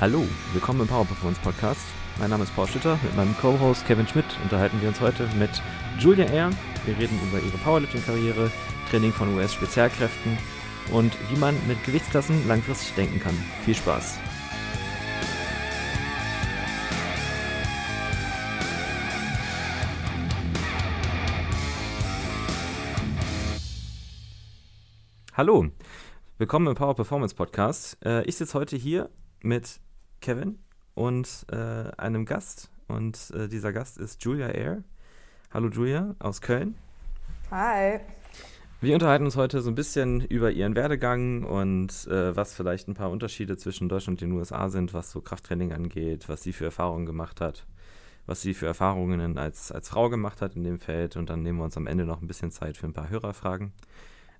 Hallo, willkommen im Power Performance Podcast. Mein Name ist Paul Schütter. Mit meinem Co-Host Kevin Schmidt unterhalten wir uns heute mit Julia Air. Wir reden über ihre Powerlifting-Karriere, Training von US-Spezialkräften und wie man mit Gewichtsklassen langfristig denken kann. Viel Spaß! Hallo, willkommen im Power Performance Podcast. Äh, ich sitze heute hier mit Kevin und äh, einem Gast. Und äh, dieser Gast ist Julia Air. Hallo Julia aus Köln. Hi. Wir unterhalten uns heute so ein bisschen über ihren Werdegang und äh, was vielleicht ein paar Unterschiede zwischen Deutschland und den USA sind, was so Krafttraining angeht, was sie für Erfahrungen gemacht hat, was sie für Erfahrungen als, als Frau gemacht hat in dem Feld. Und dann nehmen wir uns am Ende noch ein bisschen Zeit für ein paar Hörerfragen.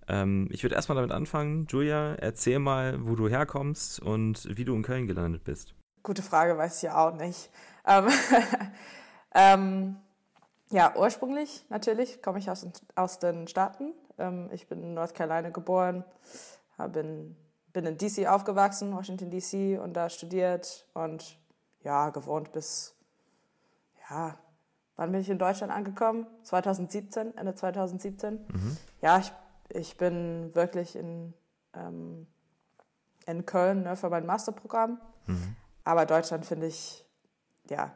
Ähm, ich würde erstmal damit anfangen. Julia, erzähl mal, wo du herkommst und wie du in Köln gelandet bist. Gute Frage, weiß ich ja auch nicht. Ähm, ähm, ja, ursprünglich natürlich komme ich aus, aus den Staaten. Ähm, ich bin in North Carolina geboren, bin, bin in DC aufgewachsen, Washington DC, und da studiert und ja, gewohnt bis, ja, wann bin ich in Deutschland angekommen? 2017, Ende 2017. Mhm. Ja, ich ich bin wirklich in, ähm, in Köln ne, für mein Masterprogramm. Mhm. Aber Deutschland finde ich, ja,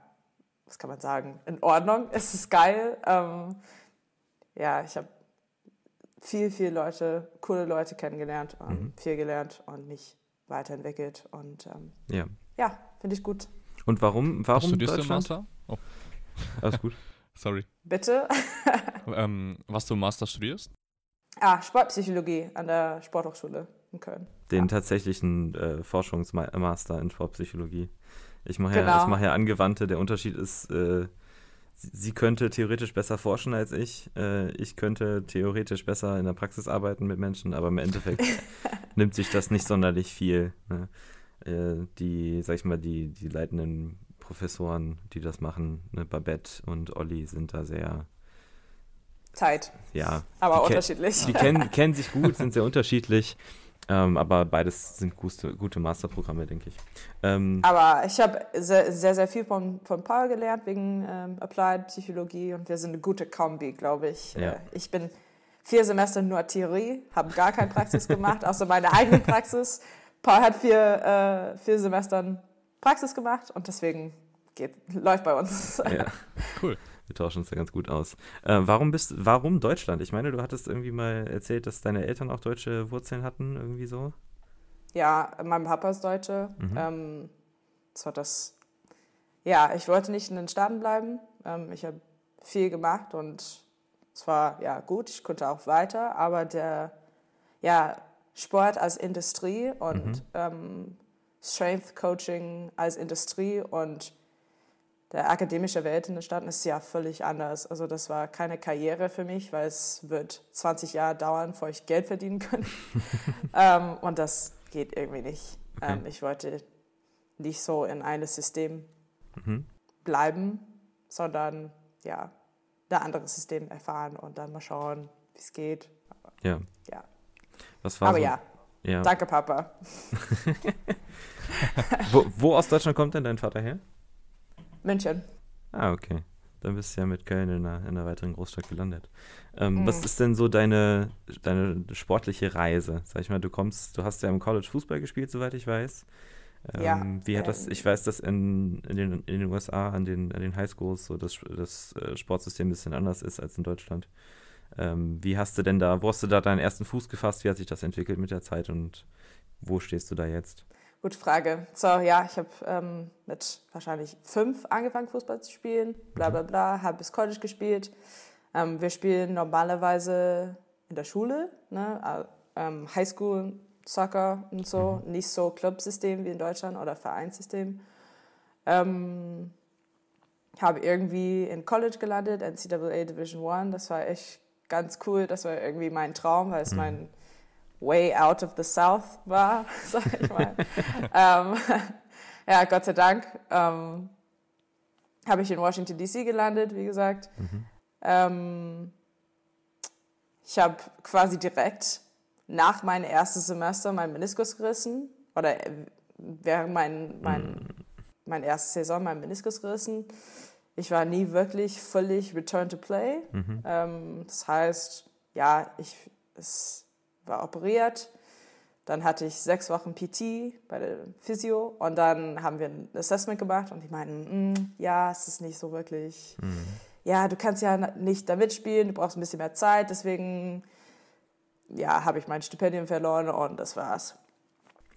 was kann man sagen, in Ordnung. Es ist geil. Ähm, ja, ich habe viel, viel Leute, coole Leute kennengelernt, und mhm. viel gelernt und mich weiterentwickelt. Und ähm, ja, ja finde ich gut. Und warum, warum was studierst Deutschland? Du Master? Oh. Alles gut. Sorry. Bitte? ähm, was du Master studierst? Ah, Sportpsychologie an der Sporthochschule in Köln. Den ja. tatsächlichen äh, Forschungsmaster in Sportpsychologie. Ich mache genau. ja, mach ja Angewandte. Der Unterschied ist, äh, sie könnte theoretisch besser forschen als ich. Äh, ich könnte theoretisch besser in der Praxis arbeiten mit Menschen, aber im Endeffekt nimmt sich das nicht sonderlich viel. Ne? Äh, die, sag ich mal, die, die leitenden Professoren, die das machen, ne, Babette und Olli, sind da sehr Zeit. Ja. Aber die unterschiedlich. Die kennen, kennen sich gut, sind sehr unterschiedlich. Ähm, aber beides sind gute, gute Masterprogramme, denke ich. Ähm, aber ich habe sehr, sehr, sehr, viel von, von Paul gelernt wegen ähm, Applied Psychologie und wir sind eine gute Kombi, glaube ich. Ja. Äh, ich bin vier Semester nur Theorie, habe gar keine Praxis gemacht, außer meine eigene Praxis. Paul hat vier, äh, vier Semestern Praxis gemacht und deswegen geht, läuft bei uns. Ja, cool. Wir tauschen uns da ganz gut aus. Äh, warum bist warum Deutschland? Ich meine, du hattest irgendwie mal erzählt, dass deine Eltern auch deutsche Wurzeln hatten, irgendwie so. Ja, mein Papa ist Deutsche. Mhm. Ähm, das war das. Ja, ich wollte nicht in den Staaten bleiben. Ähm, ich habe viel gemacht und es war ja gut, ich konnte auch weiter, aber der ja, Sport als Industrie und mhm. ähm, Strength Coaching als Industrie und der akademische Welt in den Staaten ist ja völlig anders. Also das war keine Karriere für mich, weil es wird 20 Jahre dauern, bevor ich Geld verdienen kann. ähm, und das geht irgendwie nicht. Okay. Ähm, ich wollte nicht so in einem System mhm. bleiben, sondern ja, ein anderes System erfahren und dann mal schauen, wie es geht. Aber, ja. ja. Was war Aber so? ja. ja, danke Papa. wo, wo aus Deutschland kommt denn dein Vater her? München. Ah, okay. Dann bist du ja mit Köln in einer, in einer weiteren Großstadt gelandet. Ähm, mhm. Was ist denn so deine, deine sportliche Reise? Sag ich mal, du kommst, du hast ja im College Fußball gespielt, soweit ich weiß. Ähm, ja. Wie hat das, ähm, ich weiß, dass in, in, den, in den USA an den, an den Highschools so das, das äh, Sportsystem ein bisschen anders ist als in Deutschland. Ähm, wie hast du denn da, wo hast du da deinen ersten Fuß gefasst? Wie hat sich das entwickelt mit der Zeit und wo stehst du da jetzt? Gute Frage. So, ja, ich habe ähm, mit wahrscheinlich fünf angefangen, Fußball zu spielen. Bla bla bla, habe bis College gespielt. Ähm, wir spielen normalerweise in der Schule, ne? ähm, Highschool, Soccer und so. Mhm. Nicht so Clubsystem wie in Deutschland oder Vereinssystem. Ähm, habe irgendwie in College gelandet, NCAA Division One. Das war echt ganz cool. Das war irgendwie mein Traum, weil es mhm. mein way out of the South war, sag ich mal. ähm, ja, Gott sei Dank ähm, habe ich in Washington DC gelandet, wie gesagt. Mhm. Ähm, ich habe quasi direkt nach meinem ersten Semester meinen Meniskus gerissen oder während mein, mein, mm. mein erste Saison mein Meniskus gerissen. Ich war nie wirklich völlig return to play. Mhm. Ähm, das heißt, ja, ich es war operiert. Dann hatte ich sechs Wochen PT bei der Physio und dann haben wir ein Assessment gemacht und die meinten, mm, ja, es ist nicht so wirklich, mhm. ja, du kannst ja nicht da mitspielen, du brauchst ein bisschen mehr Zeit, deswegen, ja, habe ich mein Stipendium verloren und das war's.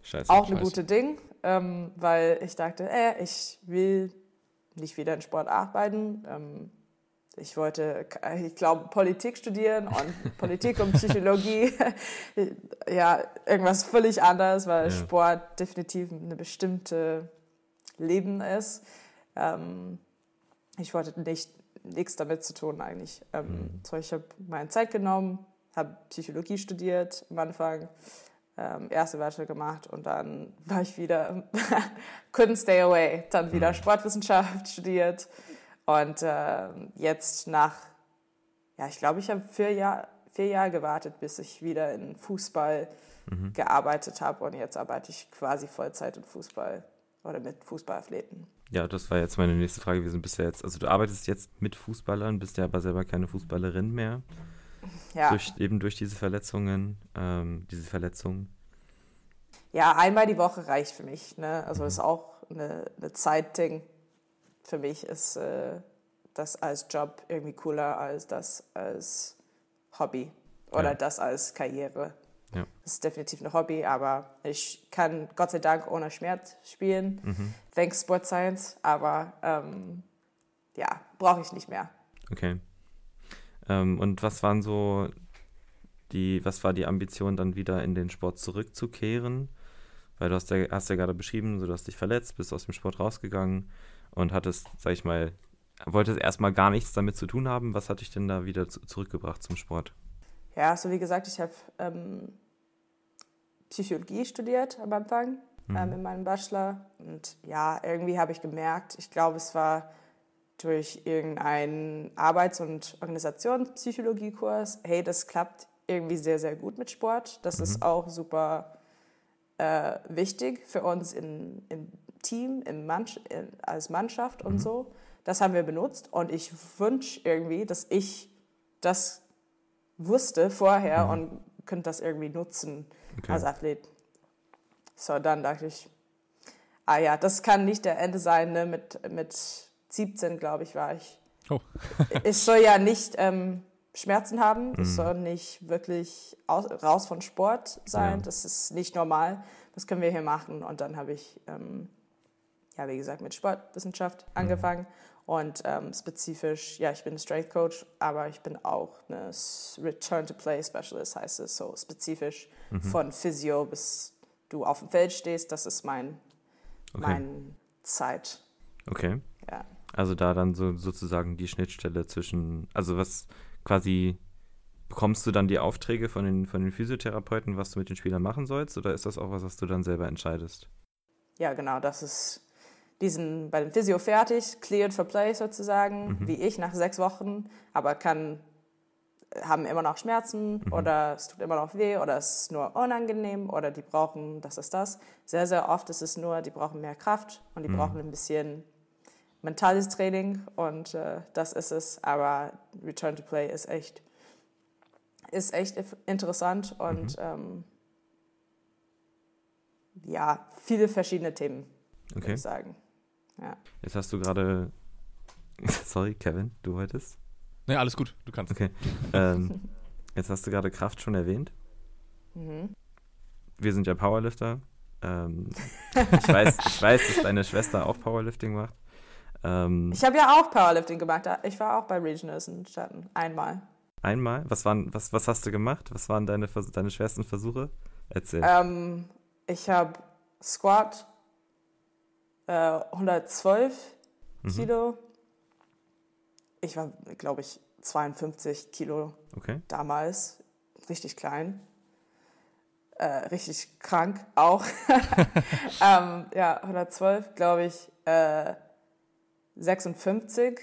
Scheiße, Auch eine gute Ding, ähm, weil ich dachte, äh, ich will nicht wieder in Sport arbeiten. Ähm, ich wollte, ich glaube, Politik studieren und Politik und Psychologie, ja, irgendwas völlig anderes, weil ja. Sport definitiv eine bestimmte Leben ist. Ähm, ich wollte nicht nichts damit zu tun eigentlich. Ähm, mhm. So, ich habe meine Zeit genommen, habe Psychologie studiert am Anfang, ähm, erste Bachelor gemacht und dann war ich wieder, couldn't stay away, dann wieder mhm. Sportwissenschaft studiert und äh, jetzt nach, ja, ich glaube, ich habe vier, Jahr, vier Jahre gewartet, bis ich wieder in Fußball mhm. gearbeitet habe und jetzt arbeite ich quasi Vollzeit in Fußball oder mit Fußballathleten. Ja, das war jetzt meine nächste Frage gewesen. Bist ja jetzt, also du arbeitest jetzt mit Fußballern, bist ja aber selber keine Fußballerin mehr. Ja. Durch, eben durch diese Verletzungen, ähm, diese Verletzungen. Ja, einmal die Woche reicht für mich. Ne? Also mhm. ist auch eine, eine Zeitding. Für mich ist äh, das als Job irgendwie cooler als das als Hobby oder ja. das als Karriere. Ja. Das ist definitiv ein Hobby, aber ich kann Gott sei Dank ohne Schmerz spielen. Mhm. Thanks Sport Science, aber ähm, ja, brauche ich nicht mehr. Okay. Ähm, und was waren so die, was war die Ambition, dann wieder in den Sport zurückzukehren? Weil du hast ja, hast ja gerade beschrieben, so, du hast dich verletzt, bist aus dem Sport rausgegangen und hattest, sag ich mal, wolltest erstmal gar nichts damit zu tun haben. Was hat dich denn da wieder zu, zurückgebracht zum Sport? Ja, so wie gesagt, ich habe ähm, Psychologie studiert am Anfang mhm. ähm, in meinem Bachelor. Und ja, irgendwie habe ich gemerkt, ich glaube, es war durch irgendeinen Arbeits- und Organisationspsychologiekurs, hey, das klappt irgendwie sehr, sehr gut mit Sport. Das mhm. ist auch super äh, wichtig für uns in, im Team, Mann, als Mannschaft und mhm. so. Das haben wir benutzt und ich wünsche irgendwie, dass ich das wusste vorher mhm. und könnte das irgendwie nutzen okay. als Athlet. So, dann dachte ich, ah ja, das kann nicht der Ende sein. Ne? Mit, mit 17, glaube ich, war ich. Oh. ich soll ja nicht ähm, Schmerzen haben, mhm. ich soll nicht wirklich aus, raus von Sport sein. Ja. Das ist nicht normal. Was können wir hier machen? Und dann habe ich, ähm, ja, wie gesagt, mit Sportwissenschaft mhm. angefangen. Und ähm, spezifisch, ja, ich bin Strength Coach, aber ich bin auch eine Return to Play Specialist, heißt es so spezifisch mhm. von Physio bis du auf dem Feld stehst. Das ist mein, okay. mein Zeit. Okay. Ja. Also da dann so sozusagen die Schnittstelle zwischen, also was quasi bekommst du dann die Aufträge von den, von den Physiotherapeuten, was du mit den Spielern machen sollst, oder ist das auch was, was du dann selber entscheidest? Ja, genau, das ist diesen bei dem Physio fertig, cleared for play sozusagen, mhm. wie ich nach sechs Wochen, aber kann haben immer noch Schmerzen mhm. oder es tut immer noch weh oder es ist nur unangenehm oder die brauchen das ist das. Sehr, sehr oft ist es nur, die brauchen mehr Kraft und die mhm. brauchen ein bisschen mentales Training und äh, das ist es. Aber Return to Play ist echt, ist echt interessant und mhm. ähm, ja, viele verschiedene Themen, okay. würde ich sagen. Ja. Jetzt hast du gerade, sorry, Kevin, du wolltest? Nee, alles gut, du kannst. Okay. ähm, jetzt hast du gerade Kraft schon erwähnt. Mhm. Wir sind ja Powerlifter. Ähm, ich, weiß, ich weiß, dass deine Schwester auch Powerlifting macht. Ähm, ich habe ja auch Powerlifting gemacht. Ich war auch bei Regionals in Staaten. Einmal. Einmal? Was, waren, was, was hast du gemacht? Was waren deine, deine schwersten Versuche? Erzähl. Ähm, ich habe Squat äh, 112 mhm. Kilo. Ich war, glaube ich, 52 Kilo okay. damals. Richtig klein. Äh, richtig krank auch. ähm, ja, 112, glaube ich. Äh, 56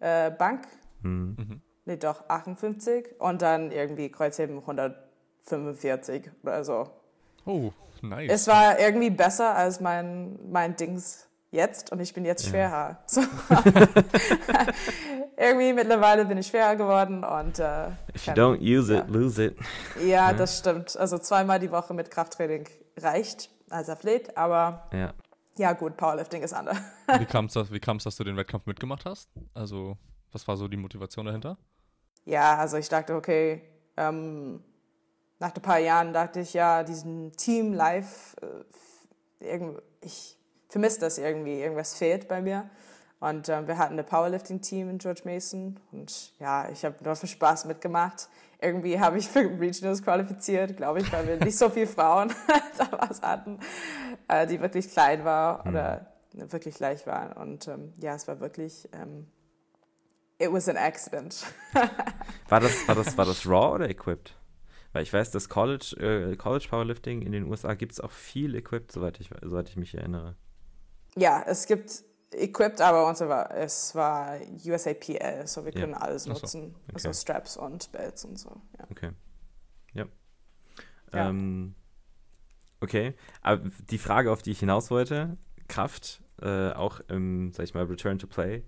äh, Bank. Mhm. Nee, doch, 58. Und dann irgendwie Kreuzheben 145 oder so. Oh, nice. es war irgendwie besser als mein, mein Dings jetzt und ich bin jetzt schwerer. Ja. So. irgendwie mittlerweile bin ich schwerer geworden und äh, If you don't use it, lose it. Ja, das stimmt. Also zweimal die Woche mit Krafttraining reicht als Athlet, aber ja, ja gut, Powerlifting ist anders. wie kam es, dass, dass du den Wettkampf mitgemacht hast? Also was war so die Motivation dahinter? Ja, also ich dachte, okay, ähm, nach ein paar Jahren dachte ich, ja, diesen Team live, äh, ich vermisse das irgendwie, irgendwas fehlt bei mir. Und äh, wir hatten ein Powerlifting-Team in George Mason und ja, ich habe nur für Spaß mitgemacht. Irgendwie habe ich für Regionals qualifiziert, glaube ich, weil wir nicht so viele Frauen damals hatten, äh, die wirklich klein waren mhm. oder wirklich leicht waren. Und ähm, ja, es war wirklich, ähm, it was an accident. war, das, war, das, war das Raw oder Equipped? Weil ich weiß, dass College, äh, College Powerlifting in den USA gibt es auch viel Equipped, soweit ich, soweit ich mich erinnere. Ja, es gibt Equipped, aber uns war, es war USAPL, so wir können ja. alles nutzen. So. Okay. Also Straps und Belts und so. Ja. Okay. Ja. ja. Ähm, okay, aber die Frage, auf die ich hinaus wollte, Kraft, äh, auch im, sag ich mal, Return to Play,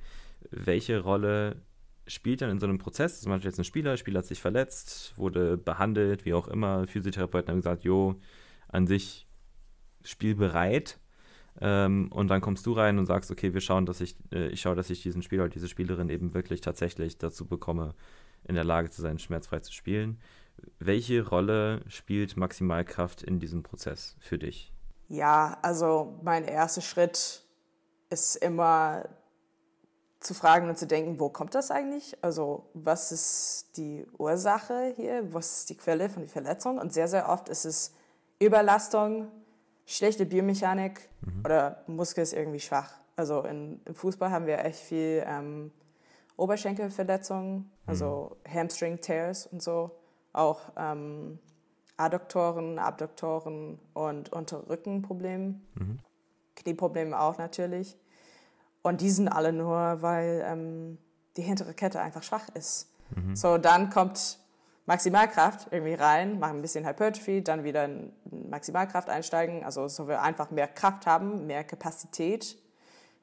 welche Rolle spielt dann in so einem Prozess, zum Beispiel jetzt ein Spieler, Spieler hat sich verletzt, wurde behandelt, wie auch immer, Physiotherapeuten haben gesagt, jo, an sich spielbereit. Ähm, und dann kommst du rein und sagst, okay, wir schauen, dass ich, äh, ich schaue, dass ich diesen Spieler oder diese Spielerin eben wirklich tatsächlich dazu bekomme, in der Lage zu sein, schmerzfrei zu spielen. Welche Rolle spielt Maximalkraft in diesem Prozess für dich? Ja, also mein erster Schritt ist immer zu fragen und zu denken, wo kommt das eigentlich? Also was ist die Ursache hier? Was ist die Quelle von der Verletzung? Und sehr, sehr oft ist es Überlastung, schlechte Biomechanik mhm. oder Muskel ist irgendwie schwach. Also in, im Fußball haben wir echt viel ähm, Oberschenkelverletzungen, also mhm. Hamstring-Tears und so. Auch ähm, Adduktoren, Abduktoren und Unterrückenprobleme. Mhm. Knieprobleme auch natürlich. Und die sind alle nur, weil ähm, die hintere Kette einfach schwach ist. Mhm. So, dann kommt Maximalkraft irgendwie rein, machen ein bisschen Hypertrophy, dann wieder in Maximalkraft einsteigen, also so wir einfach mehr Kraft haben, mehr Kapazität,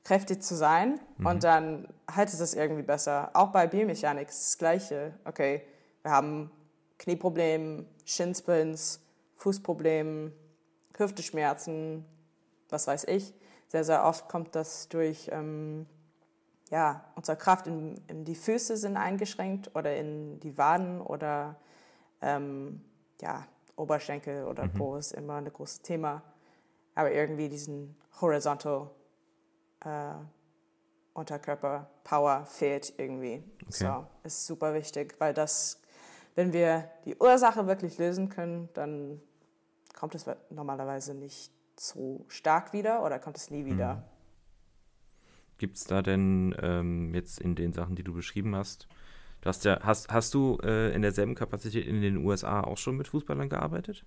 kräftig zu sein mhm. und dann haltet es irgendwie besser. Auch bei Biomechanik ist das Gleiche. Okay, wir haben Knieprobleme, Shinsplints, Fußprobleme, Hüfteschmerzen, was weiß ich. Sehr, sehr oft kommt das durch, ähm, ja, unsere Kraft in, in, die Füße sind eingeschränkt oder in die Waden oder ähm, ja, Oberschenkel oder mhm. Po ist immer ein großes Thema. Aber irgendwie diesen horizontal äh, Unterkörper Power fehlt irgendwie. Okay. So, ist super wichtig, weil das, wenn wir die Ursache wirklich lösen können, dann kommt es normalerweise nicht so stark wieder oder kommt es nie wieder? Mhm. Gibt es da denn ähm, jetzt in den Sachen, die du beschrieben hast, du hast ja, hast, hast du äh, in derselben Kapazität in den USA auch schon mit Fußballern gearbeitet?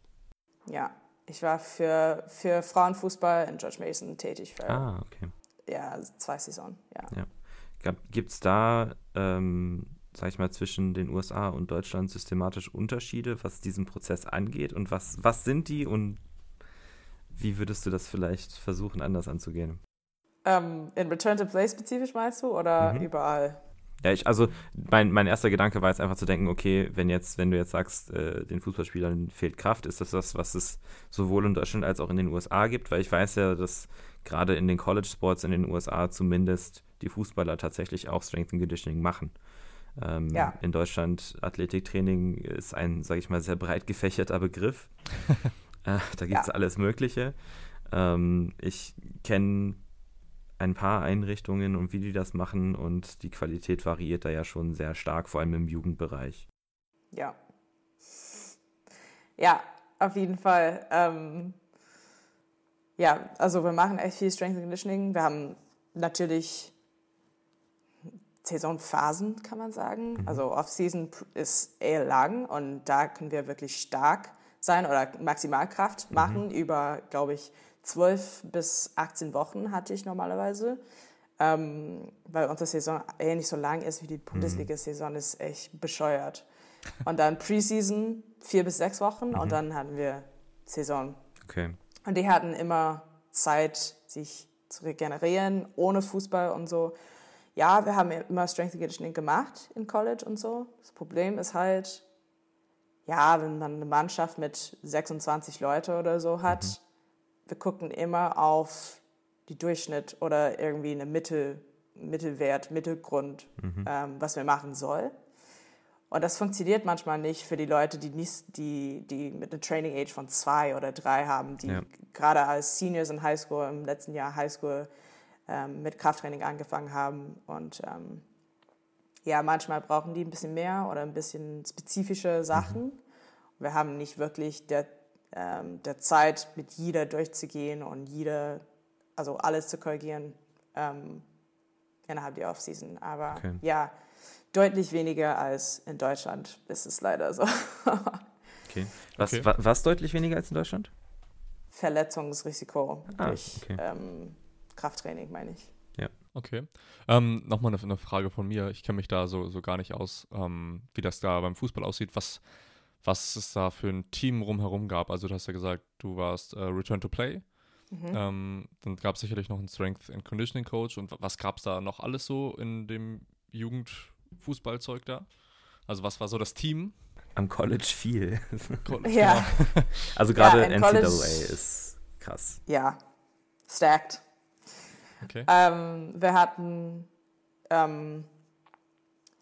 Ja, ich war für, für Frauenfußball in George Mason tätig für ah, okay. ja, zwei Saisonen. Ja. ja. Gibt es da, ähm, sag ich mal, zwischen den USA und Deutschland systematisch Unterschiede, was diesen Prozess angeht? Und was, was sind die und wie würdest du das vielleicht versuchen, anders anzugehen? Ähm, in Return to Play spezifisch meinst du oder mhm. überall? Ja, ich, also mein, mein erster Gedanke war jetzt einfach zu denken, okay, wenn jetzt, wenn du jetzt sagst, äh, den Fußballspielern fehlt Kraft, ist das das, was es sowohl in Deutschland als auch in den USA gibt? Weil ich weiß ja, dass gerade in den College Sports in den USA zumindest die Fußballer tatsächlich auch Strength and Conditioning machen. Ähm, ja. In Deutschland Athletiktraining ist ein, sage ich mal, sehr breit gefächerter Begriff. Äh, da gibt es ja. alles Mögliche. Ähm, ich kenne ein paar Einrichtungen und wie die das machen und die Qualität variiert da ja schon sehr stark, vor allem im Jugendbereich. Ja. Ja, auf jeden Fall. Ähm, ja, also wir machen echt viel Strength and Conditioning. Wir haben natürlich Saisonphasen, kann man sagen. Mhm. Also Off-Season ist eher lang und da können wir wirklich stark sein oder Maximalkraft mhm. machen. Mhm. Über, glaube ich, 12 bis 18 Wochen hatte ich normalerweise. Ähm, weil unsere Saison ähnlich so lang ist wie die mhm. Bundesliga-Saison, ist echt bescheuert. Und dann Preseason vier bis sechs Wochen mhm. und dann hatten wir Saison. Okay. Und die hatten immer Zeit, sich zu regenerieren, ohne Fußball und so. Ja, wir haben immer Strength and Conditioning gemacht in College und so. Das Problem ist halt, ja, wenn man eine Mannschaft mit 26 Leute oder so hat, mhm. wir gucken immer auf die Durchschnitt oder irgendwie eine Mittel, Mittelwert, Mittelgrund, mhm. ähm, was wir machen soll. Und das funktioniert manchmal nicht für die Leute, die, nicht, die, die mit einer Training Age von zwei oder drei haben, die ja. gerade als Seniors in Highschool im letzten Jahr Highschool ähm, mit Krafttraining angefangen haben. Und ähm, ja, manchmal brauchen die ein bisschen mehr oder ein bisschen spezifische Sachen. Mhm. Wir haben nicht wirklich der, ähm, der Zeit, mit jeder durchzugehen und jeder, also alles zu korrigieren ähm, innerhalb der Offseason. Aber okay. ja, deutlich weniger als in Deutschland. Das ist leider so. okay. Was, okay. was deutlich weniger als in Deutschland? Verletzungsrisiko ah, durch okay. ähm, Krafttraining, meine ich. Okay. Ähm, Nochmal eine, eine, Frage von mir. Ich kenne mich da so, so gar nicht aus, ähm, wie das da beim Fußball aussieht. Was, was es da für ein Team rumherum gab. Also du hast ja gesagt, du warst äh, Return to Play. Mhm. Ähm, dann gab es sicherlich noch einen Strength and Conditioning Coach. Und was gab es da noch alles so in dem Jugendfußballzeug da? Also was war so das Team? Am College viel. College, ja. Genau. Also gerade ja, NCAA College, ist krass. Ja, stacked. Okay. Ähm, wir hatten ähm,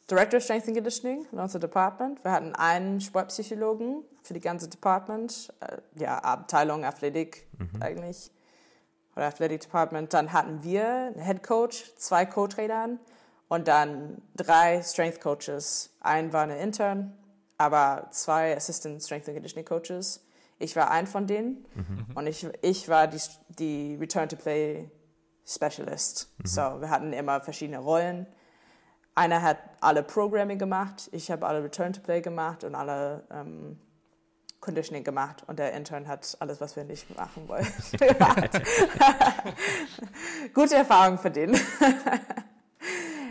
Director of Strength and Conditioning in unserem Department. Wir hatten einen Sportpsychologen für die ganze Department, äh, ja, Abteilung Athletik mhm. eigentlich, oder Athletic Department. Dann hatten wir einen Head Coach, zwei Co-Trainern und dann drei Strength Coaches. Ein war eine Intern, aber zwei Assistant Strength and Conditioning Coaches. Ich war ein von denen mhm. und ich, ich war die, die Return to Play Specialist. Mhm. So, wir hatten immer verschiedene Rollen einer hat alle Programming gemacht, ich habe alle Return to Play gemacht und alle ähm, Conditioning gemacht und der Intern hat alles, was wir nicht machen wollten. Gute Erfahrung für den.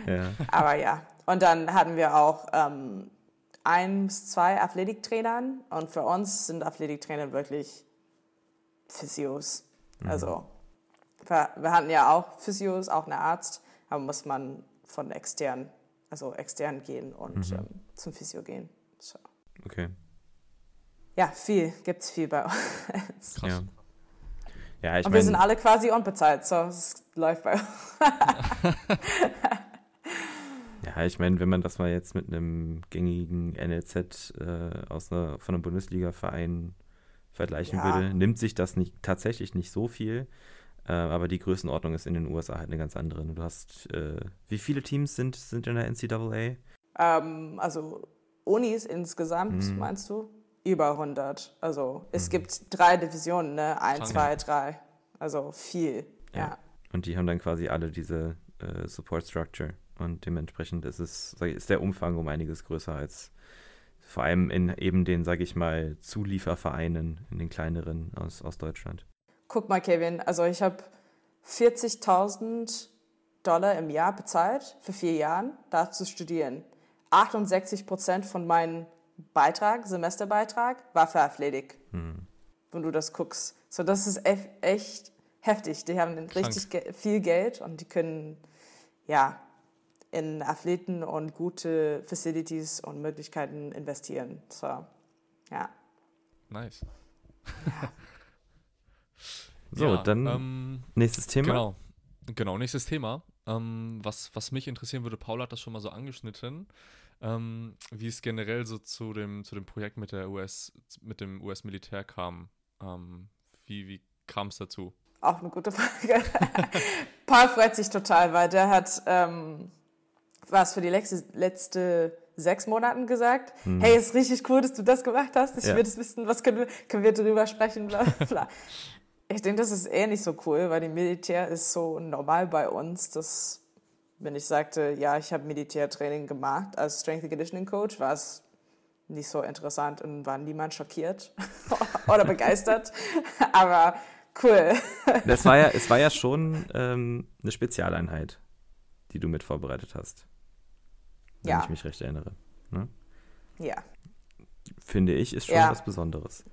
ja. Aber ja. Und dann hatten wir auch ähm, eins, zwei Athletiktrainern und für uns sind Athletiktrainer wirklich Physios. Mhm. Also wir, hatten ja auch Physios, auch einen Arzt, aber muss man von extern, also extern gehen und mhm. ähm, zum Physio gehen. So. Okay. Ja, viel, gibt es viel bei uns. Krass. Ja. Ja, ich und wir sind alle quasi unbezahlt, so es läuft bei uns. ja, ich meine, wenn man das mal jetzt mit einem gängigen NLZ äh, aus einer, von einem Bundesliga-Verein vergleichen ja. würde, nimmt sich das nicht, tatsächlich nicht so viel. Äh, aber die Größenordnung ist in den USA halt eine ganz andere. Du hast, äh, wie viele Teams sind, sind in der NCAA? Ähm, also Unis insgesamt, mhm. meinst du? Über 100. Also es mhm. gibt drei Divisionen, ne? Eins, zwei, drei. Also viel, ja. ja. Und die haben dann quasi alle diese äh, Support Structure. Und dementsprechend ist es, ist der Umfang um einiges größer als vor allem in eben den, sage ich mal, Zuliefervereinen, in den kleineren aus, aus Deutschland guck mal, Kevin, also ich habe 40.000 Dollar im Jahr bezahlt für vier Jahren, da zu studieren. 68 Prozent von meinem Beitrag, Semesterbeitrag, war für Athletik. Hm. Wenn du das guckst. So, das ist echt heftig. Die haben Krank. richtig viel Geld und die können, ja, in Athleten und gute Facilities und Möglichkeiten investieren. So, ja. Nice. Ja. So, ja, dann ähm, nächstes Thema. Genau, genau nächstes Thema. Ähm, was, was mich interessieren würde, Paul hat das schon mal so angeschnitten, ähm, wie es generell so zu dem, zu dem Projekt mit der US, mit dem US-Militär kam. Ähm, wie wie kam es dazu? Auch eine gute Frage. Paul freut sich total, weil der hat ähm, was für die letzte, letzte sechs Monaten gesagt, hm. hey, ist richtig cool, dass du das gemacht hast. Ich ja. will das wissen, was können wir, können wir darüber sprechen, bla bla. Ich denke, das ist eh nicht so cool, weil die Militär ist so normal bei uns, dass wenn ich sagte, ja, ich habe Militärtraining gemacht als Strength and Conditioning Coach, war es nicht so interessant und war niemand schockiert oder begeistert. Aber cool. Das war ja, es war ja schon ähm, eine Spezialeinheit, die du mit vorbereitet hast. Wenn ja. ich mich recht erinnere. Ne? Ja. Finde ich, ist schon ja. was Besonderes.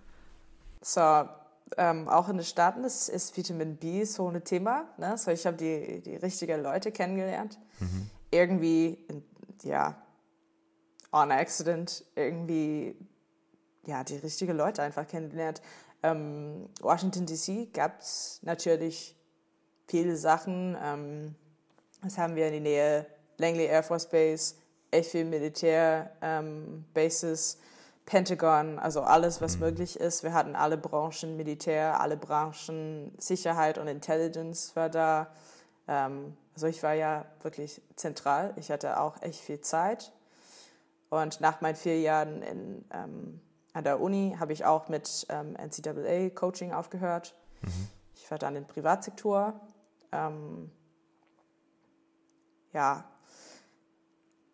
So, ähm, auch in den Staaten ist, ist Vitamin B so ein Thema. Ne? So, ich habe die, die richtigen Leute kennengelernt. Mhm. Irgendwie, ja, on accident, irgendwie, ja, die richtigen Leute einfach kennengelernt. Ähm, Washington DC gab es natürlich viele Sachen. Ähm, das haben wir in der Nähe Langley Air Force Base, echt viel Militär-Bases. Pentagon, also alles, was mhm. möglich ist. Wir hatten alle Branchen, Militär, alle Branchen, Sicherheit und Intelligence war da. Ähm, also ich war ja wirklich zentral. Ich hatte auch echt viel Zeit. Und nach meinen vier Jahren in, ähm, an der Uni habe ich auch mit ähm, NCAA-Coaching aufgehört. Mhm. Ich war dann im Privatsektor. Ähm, ja,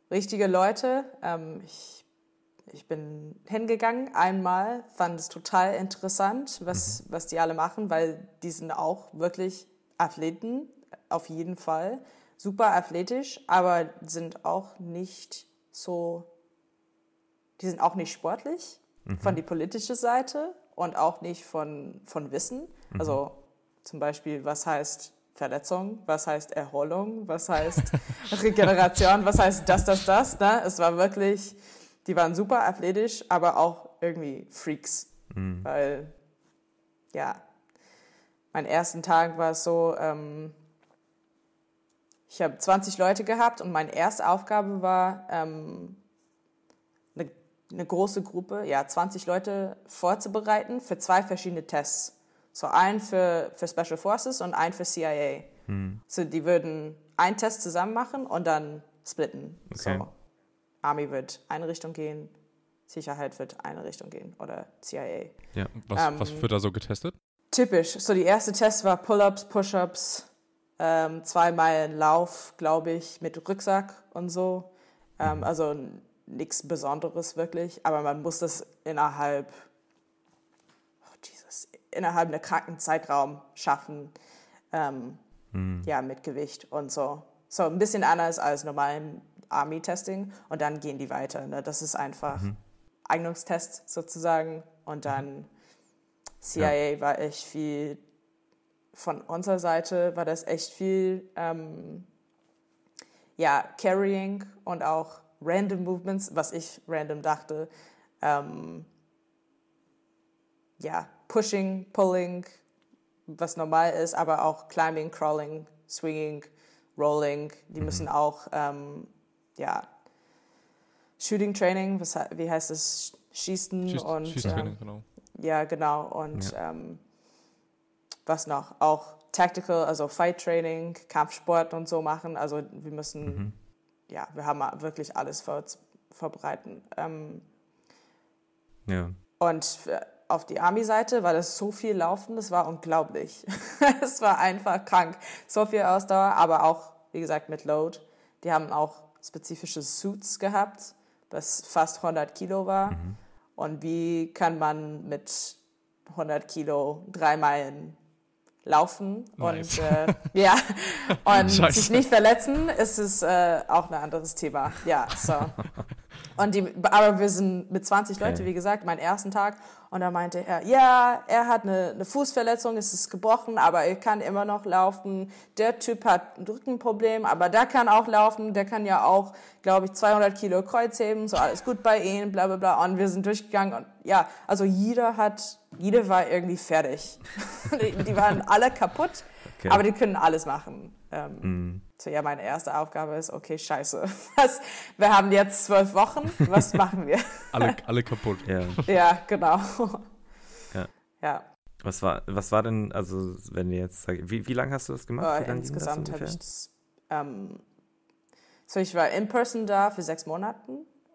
richtige Leute. Ähm, ich ich bin hingegangen einmal, fand es total interessant, was, mhm. was die alle machen, weil die sind auch wirklich Athleten, auf jeden Fall. Super athletisch, aber sind auch nicht so, die sind auch nicht sportlich mhm. von der politischen Seite und auch nicht von, von Wissen. Mhm. Also zum Beispiel, was heißt Verletzung, was heißt Erholung, was heißt Regeneration, was heißt das, das, das. Ne? Es war wirklich die waren super athletisch, aber auch irgendwie Freaks. Mhm. Weil, ja, mein ersten Tag war es so, ähm, ich habe 20 Leute gehabt und meine erste Aufgabe war, ähm, eine, eine große Gruppe, ja, 20 Leute vorzubereiten für zwei verschiedene Tests. So einen für, für Special Forces und einen für CIA. Mhm. So, die würden einen Test zusammen machen und dann splitten. Okay. So. Army wird eine Richtung gehen, Sicherheit wird eine Richtung gehen oder CIA. Ja, was, ähm, was wird da so getestet? Typisch. So, die erste Test war Pull-ups, Push-ups, ähm, zwei Meilen Lauf, glaube ich, mit Rucksack und so. Ähm, mhm. Also nichts Besonderes wirklich, aber man muss das innerhalb, oh Jesus, innerhalb einer kranken Zeitraum schaffen. Ähm, mhm. Ja, mit Gewicht und so. So ein bisschen anders als normalen Army-Testing und dann gehen die weiter. Ne? Das ist einfach mhm. Eignungstest sozusagen und mhm. dann CIA ja. war echt viel, von unserer Seite war das echt viel, ähm, ja, Carrying und auch Random Movements, was ich random dachte. Ähm, ja, Pushing, Pulling, was normal ist, aber auch Climbing, Crawling, Swinging, Rolling, die mhm. müssen auch ähm, ja, Shooting Training, was, wie heißt es? Schießen Schieß, und. Schießtraining, ähm, genau. Ja, genau. Und ja. Ähm, was noch? Auch Tactical, also Fight Training, Kampfsport und so machen. Also wir müssen, mhm. ja, wir haben wirklich alles vor, vorbereiten. Ähm, ja. Und auf die Army-Seite war das so viel Laufen, das war unglaublich. es war einfach krank. So viel Ausdauer, aber auch, wie gesagt, mit Load. Die haben auch spezifische Suits gehabt, das fast 100 Kilo war. Mhm. Und wie kann man mit 100 Kilo drei Meilen laufen nice. und äh, ja und sich nicht verletzen, ist es äh, auch ein anderes Thema. Ja, so. Und die, aber wir sind mit 20 okay. Leute, wie gesagt, meinen ersten Tag. Und da meinte er, ja, er hat eine, eine Fußverletzung, es ist gebrochen, aber er kann immer noch laufen. Der Typ hat ein Rückenproblem, aber der kann auch laufen. Der kann ja auch, glaube ich, 200 Kilo Kreuz heben. So alles gut bei ihm, bla bla bla. Und wir sind durchgegangen. Und ja, also jeder hat, jeder war irgendwie fertig. die, die waren alle kaputt, okay. aber die können alles machen. Ähm, mm. So, ja, meine erste Aufgabe ist, okay, scheiße. Was, wir haben jetzt zwölf Wochen, was machen wir? alle, alle kaputt. Ja, ja genau. Ja. ja. Was war, was war denn, also wenn ihr jetzt, wie, wie lange hast du das gemacht? Uh, insgesamt habe ich das, ähm, so ich war in person da für sechs Monate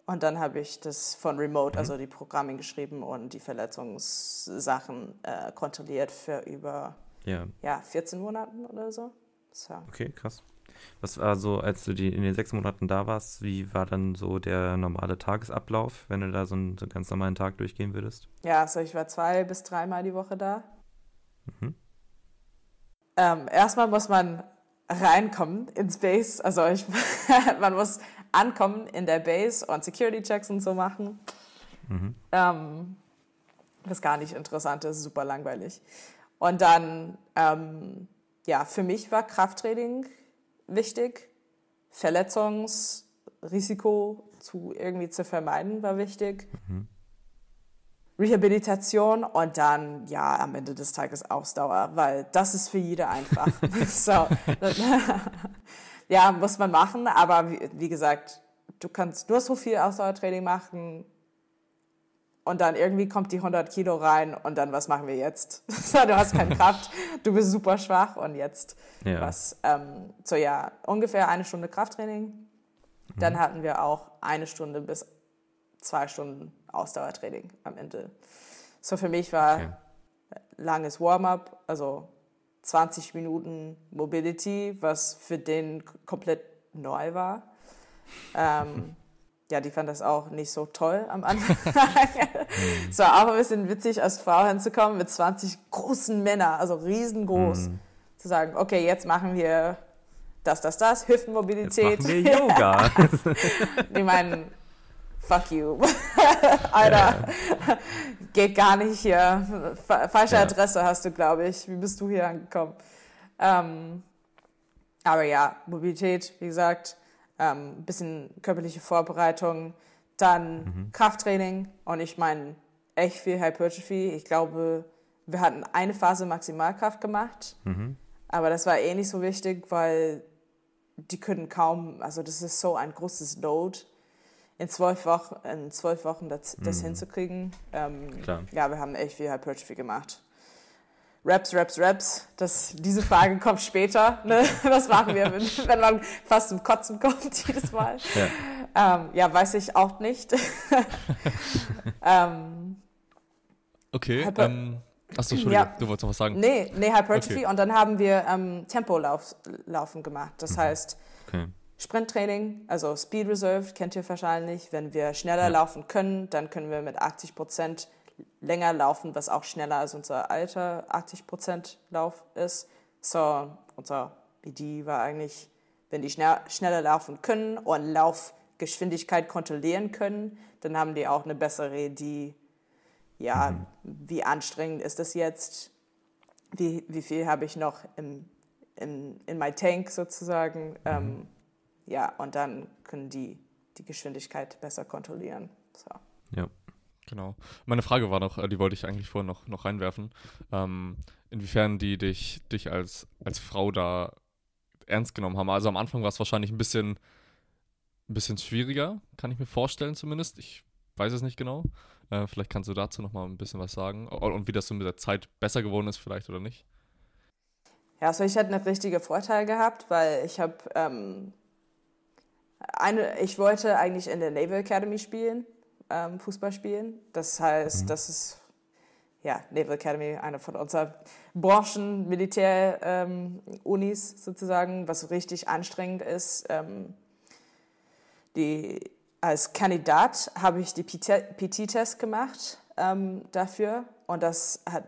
und dann habe ich das von Remote, mhm. also die Programme geschrieben und die Verletzungssachen äh, kontrolliert für über ja. ja, 14 Monaten oder so. so. Okay, krass. Was war so, als du die in den sechs Monaten da warst, wie war dann so der normale Tagesablauf, wenn du da so einen, so einen ganz normalen Tag durchgehen würdest? Ja, also ich war zwei bis dreimal die Woche da. Mhm. Ähm, erstmal muss man reinkommen ins Base. Also ich, man muss ankommen in der Base und Security Checks und so machen. Mhm. Ähm, was gar nicht interessant ist, super langweilig. Und dann, ähm, ja, für mich war Krafttraining wichtig, Verletzungsrisiko zu irgendwie zu vermeiden war wichtig. Mhm. Rehabilitation und dann, ja, am Ende des Tages Ausdauer, weil das ist für jede einfach. so, ja, muss man machen, aber wie, wie, gesagt, du kannst nur so viel Ausdauertraining machen und dann irgendwie kommt die 100 Kilo rein und dann, was machen wir jetzt? du hast keine Kraft, du bist super schwach und jetzt ja. was? Ähm, so, ja, ungefähr eine Stunde Krafttraining. Dann mhm. hatten wir auch eine Stunde bis zwei Stunden Ausdauertraining am Ende. So für mich war okay. langes Warm-up, also 20 Minuten Mobility, was für den komplett neu war. Ähm, ja, die fand das auch nicht so toll am Anfang. Es war auch ein bisschen witzig, als Frau hinzukommen mit 20 großen Männern, also riesengroß, mm. zu sagen, okay, jetzt machen wir das, das, das, Hüftenmobilität. Jetzt machen wir Yoga. die meinen, fuck you. Alter, ja. geht gar nicht hier. Falsche ja. Adresse hast du, glaube ich. Wie bist du hier angekommen? Ähm, aber ja, Mobilität, wie gesagt, ähm, bisschen körperliche Vorbereitung, dann mhm. Krafttraining und ich meine echt viel Hypertrophy. Ich glaube, wir hatten eine Phase Maximalkraft gemacht, mhm. aber das war eh nicht so wichtig, weil die können kaum, also das ist so ein großes Load in zwölf Wochen, in zwölf Wochen das, das mhm. hinzukriegen. Ähm, ja, wir haben echt viel Hypertrophy gemacht. Raps, Raps, Raps. Das, diese Frage kommt später. Ne? Was machen wir, wenn, wenn, man fast zum Kotzen kommt jedes Mal? Ja, ähm, ja weiß ich auch nicht. ähm, okay. Hyper ähm, achso, Entschuldigung, ja. du wolltest noch was sagen. Nee, nee Hypertrophy. Okay. Und dann haben wir ähm, Tempo-Laufen gemacht. Das mhm. heißt, okay. Sprinttraining, also Speed Reserve, kennt ihr wahrscheinlich. Wenn wir schneller ja. laufen können, dann können wir mit 80 Prozent länger laufen, was auch schneller als unser alter 80 Prozent Lauf ist. So, unser BD war eigentlich, wenn die schnell, schneller laufen können und Laufgeschwindigkeit kontrollieren können, dann haben die auch eine bessere Idee, ja, mhm. wie anstrengend ist das jetzt, wie, wie viel habe ich noch im, in, in my Tank sozusagen. Mhm. Ähm, ja, und dann können die die Geschwindigkeit besser kontrollieren. So. Ja. Genau. Meine Frage war noch, äh, die wollte ich eigentlich vorher noch, noch reinwerfen, ähm, inwiefern die dich, dich als, als Frau da ernst genommen haben. Also am Anfang war es wahrscheinlich ein bisschen, ein bisschen schwieriger, kann ich mir vorstellen zumindest. Ich weiß es nicht genau. Äh, vielleicht kannst du dazu noch mal ein bisschen was sagen und, und wie das so mit der Zeit besser geworden ist vielleicht oder nicht. Ja, also ich hatte einen richtigen Vorteil gehabt, weil ich habe ähm, eine, ich wollte eigentlich in der Naval Academy spielen, ähm, Fußball spielen. Das heißt, mhm. das ist ja Naval Academy, eine von unseren Branchen, Militär-Unis ähm, sozusagen, was richtig anstrengend ist. Ähm, die, als Kandidat habe ich die PT-Test gemacht ähm, dafür und das hat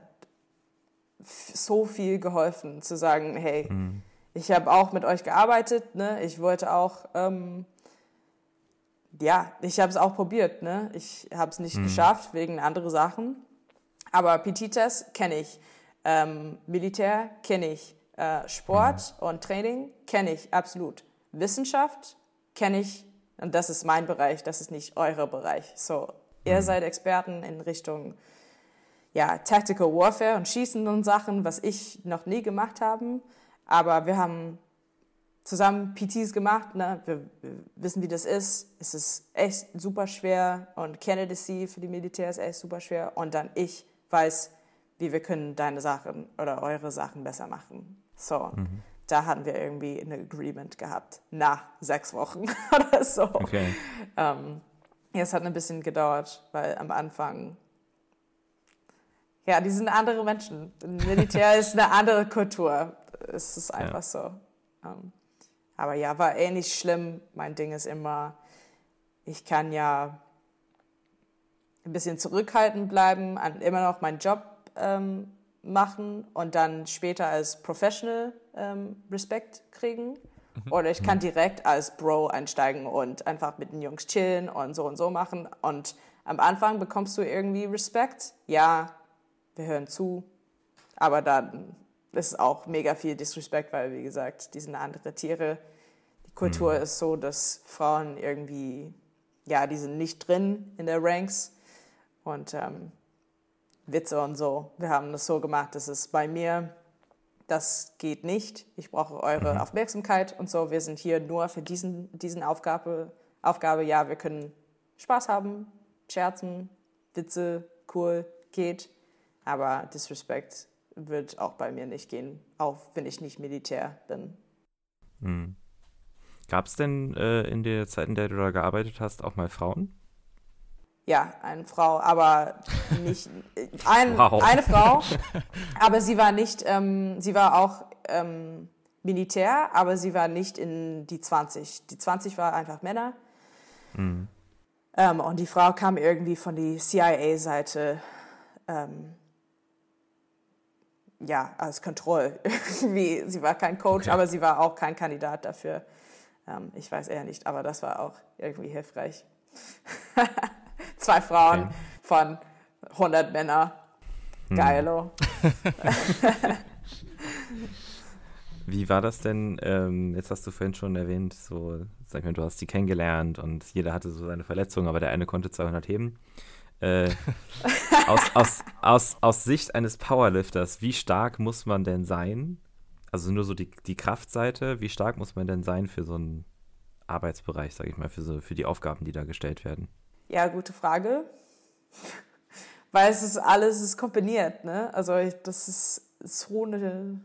so viel geholfen, zu sagen, hey, mhm ich habe auch mit euch gearbeitet, ne? Ich wollte auch, ähm, ja, ich habe es auch probiert, ne? Ich habe es nicht mhm. geschafft wegen anderen Sachen. Aber PT-Test kenne ich, ähm, Militär kenne ich, äh, Sport mhm. und Training kenne ich absolut. Wissenschaft kenne ich und das ist mein Bereich, das ist nicht euer Bereich. So, ihr mhm. seid Experten in Richtung ja, Tactical Warfare und Schießen und Sachen, was ich noch nie gemacht habe. Aber wir haben zusammen PTs gemacht. Ne? Wir, wir, wissen, wie das ist. Es ist echt super schwer und Candidacy für die Militär ist echt super schwer. Und dann ich weiß, wie wir können deine Sachen oder eure Sachen besser machen. So, mhm. da hatten wir irgendwie ein Agreement gehabt nach sechs Wochen oder so. Okay. Ähm, ja, es hat ein bisschen gedauert, weil am Anfang ja, die sind andere Menschen. Militär ist eine andere Kultur es ist einfach ja. so. Ähm, aber ja, war eh nicht schlimm. Mein Ding ist immer, ich kann ja ein bisschen zurückhaltend bleiben, immer noch meinen Job ähm, machen und dann später als Professional ähm, Respekt kriegen. Mhm. Oder ich kann mhm. direkt als Bro einsteigen und einfach mit den Jungs chillen und so und so machen. Und Am Anfang bekommst du irgendwie Respekt. Ja, wir hören zu. Aber dann ist auch mega viel Disrespect, weil, wie gesagt, die sind andere Tiere. Die Kultur mhm. ist so, dass Frauen irgendwie, ja, die sind nicht drin in der Ranks. Und ähm, Witze und so. Wir haben das so gemacht, dass es bei mir, das geht nicht. Ich brauche eure mhm. Aufmerksamkeit und so. Wir sind hier nur für diesen, diesen Aufgabe, Aufgabe. Ja, wir können Spaß haben, scherzen, Witze, cool, geht. Aber Disrespect wird auch bei mir nicht gehen, auch wenn ich nicht Militär bin. Hm. Gab es denn äh, in der Zeit, in der du da gearbeitet hast, auch mal Frauen? Ja, eine Frau, aber nicht ein, wow. eine Frau, aber sie war nicht, ähm, sie war auch ähm, Militär, aber sie war nicht in die 20. Die 20 war einfach Männer. Mhm. Ähm, und die Frau kam irgendwie von der CIA-Seite ähm, ja, als Kontroll. Sie war kein Coach, okay. aber sie war auch kein Kandidat dafür. Ähm, ich weiß eher nicht, aber das war auch irgendwie hilfreich. Zwei Frauen okay. von 100 Männern. Hm. Geilo. Wie war das denn? Ähm, jetzt hast du vorhin schon erwähnt, so, sag ich mal, du hast sie kennengelernt und jeder hatte so seine Verletzung, aber der eine konnte 200 heben. Äh, aus, aus, aus, aus Sicht eines Powerlifters, wie stark muss man denn sein? Also nur so die, die Kraftseite, wie stark muss man denn sein für so einen Arbeitsbereich, sage ich mal, für, so, für die Aufgaben, die da gestellt werden? Ja, gute Frage. Weil es ist alles ist kombiniert, ne? Also ich, das ist so eine.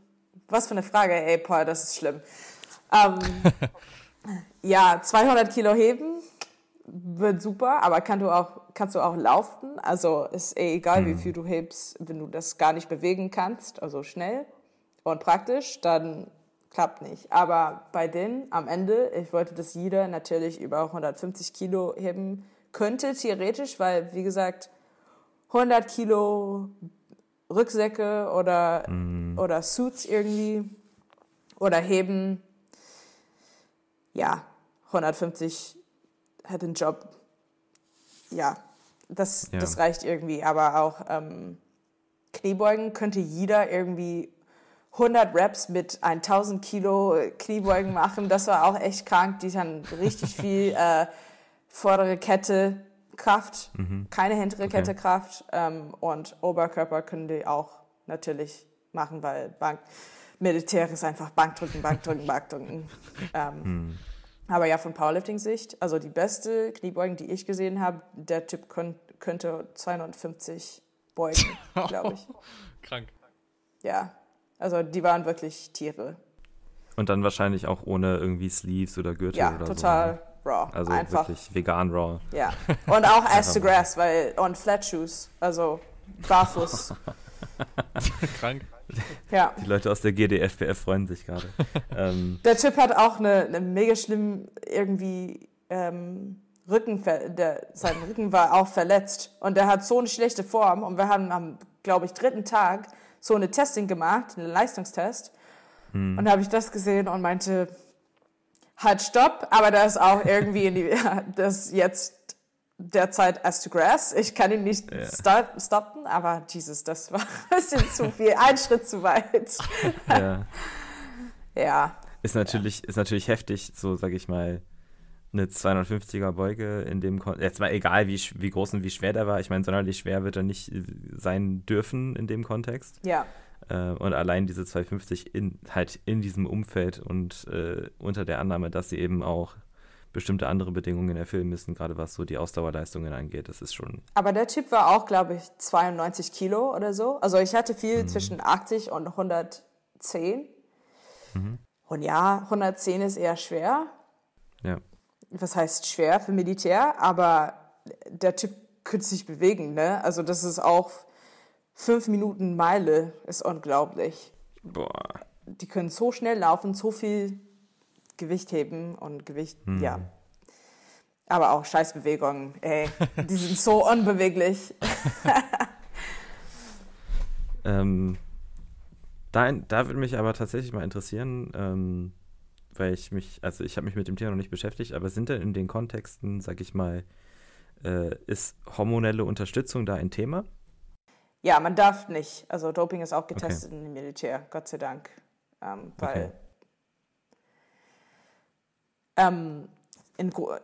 Was für eine Frage, ey, Paul, das ist schlimm. Ähm, ja, 200 Kilo heben, wird super, aber kann du auch, kannst du auch laufen. Also ist eh egal, mhm. wie viel du hebst, wenn du das gar nicht bewegen kannst, also schnell und praktisch, dann klappt nicht. Aber bei denen am Ende, ich wollte, dass jeder natürlich über 150 Kilo heben könnte, theoretisch, weil, wie gesagt, 100 Kilo Rücksäcke oder, mhm. oder Suits irgendwie oder heben, ja, 150 hat einen Job. Ja, das, ja. das reicht irgendwie. Aber auch ähm, Kniebeugen könnte jeder irgendwie 100 Reps mit 1000 Kilo Kniebeugen machen. Das war auch echt krank. Die haben richtig viel äh, vordere Kette Kraft, mhm. keine hintere okay. Kette Kraft. Ähm, und Oberkörper können die auch natürlich machen, weil Bank, Militär ist einfach Bankdrücken, Bankdrücken, Bankdrücken. Ähm, mhm. Aber ja, von Powerlifting-Sicht, also die beste Kniebeugen, die ich gesehen habe, der Typ könnt, könnte 250 beugen, glaube ich. Krank. Ja, also die waren wirklich Tiere. Und dann wahrscheinlich auch ohne irgendwie Sleeves oder Gürtel ja, oder so. Ja, total raw. Also Einfach. wirklich vegan raw. Ja. Und auch Ass to Grass, weil, und Flat Shoes, also barfuß. Krank. Ja. Die Leute aus der GDFPF freuen sich gerade. ähm. Der Typ hat auch eine, eine mega schlimm irgendwie ähm, Rücken, der, sein Rücken war auch verletzt und der hat so eine schlechte Form und wir haben am, glaube ich, dritten Tag so eine Testing gemacht, einen Leistungstest hm. und da habe ich das gesehen und meinte, halt stopp, aber da ist auch irgendwie in die, das jetzt derzeit as to grass. Ich kann ihn nicht ja. stoppen, aber Jesus, das war ein bisschen zu viel. Ein Schritt zu weit. Ja. ja. Ist natürlich, ja. ist natürlich heftig, so sage ich mal, eine 250er Beuge in dem Kon jetzt mal egal wie, wie groß und wie schwer der war. Ich meine, sonderlich schwer wird er nicht sein dürfen in dem Kontext. Ja. Äh, und allein diese 250 in, halt in diesem Umfeld und äh, unter der Annahme, dass sie eben auch bestimmte andere Bedingungen erfüllen müssen, gerade was so die Ausdauerleistungen angeht. Das ist schon. Aber der Typ war auch, glaube ich, 92 Kilo oder so. Also ich hatte viel mhm. zwischen 80 und 110. Mhm. Und ja, 110 ist eher schwer. Ja. Was heißt schwer für Militär? Aber der Typ könnte sich bewegen, ne? Also das ist auch fünf Minuten Meile, ist unglaublich. Boah. Die können so schnell laufen, so viel Gewicht heben und Gewicht, hm. ja. Aber auch Scheißbewegungen, ey, die sind so unbeweglich. ähm, da, da würde mich aber tatsächlich mal interessieren, ähm, weil ich mich, also ich habe mich mit dem Thema noch nicht beschäftigt, aber sind denn in den Kontexten, sag ich mal, Äh, ist hormonelle Unterstützung da ein Thema? Ja, man darf nicht. Also Doping ist auch getestet okay. im Militär, Gott sei Dank. Ähm, weil okay. Ähm, im Gro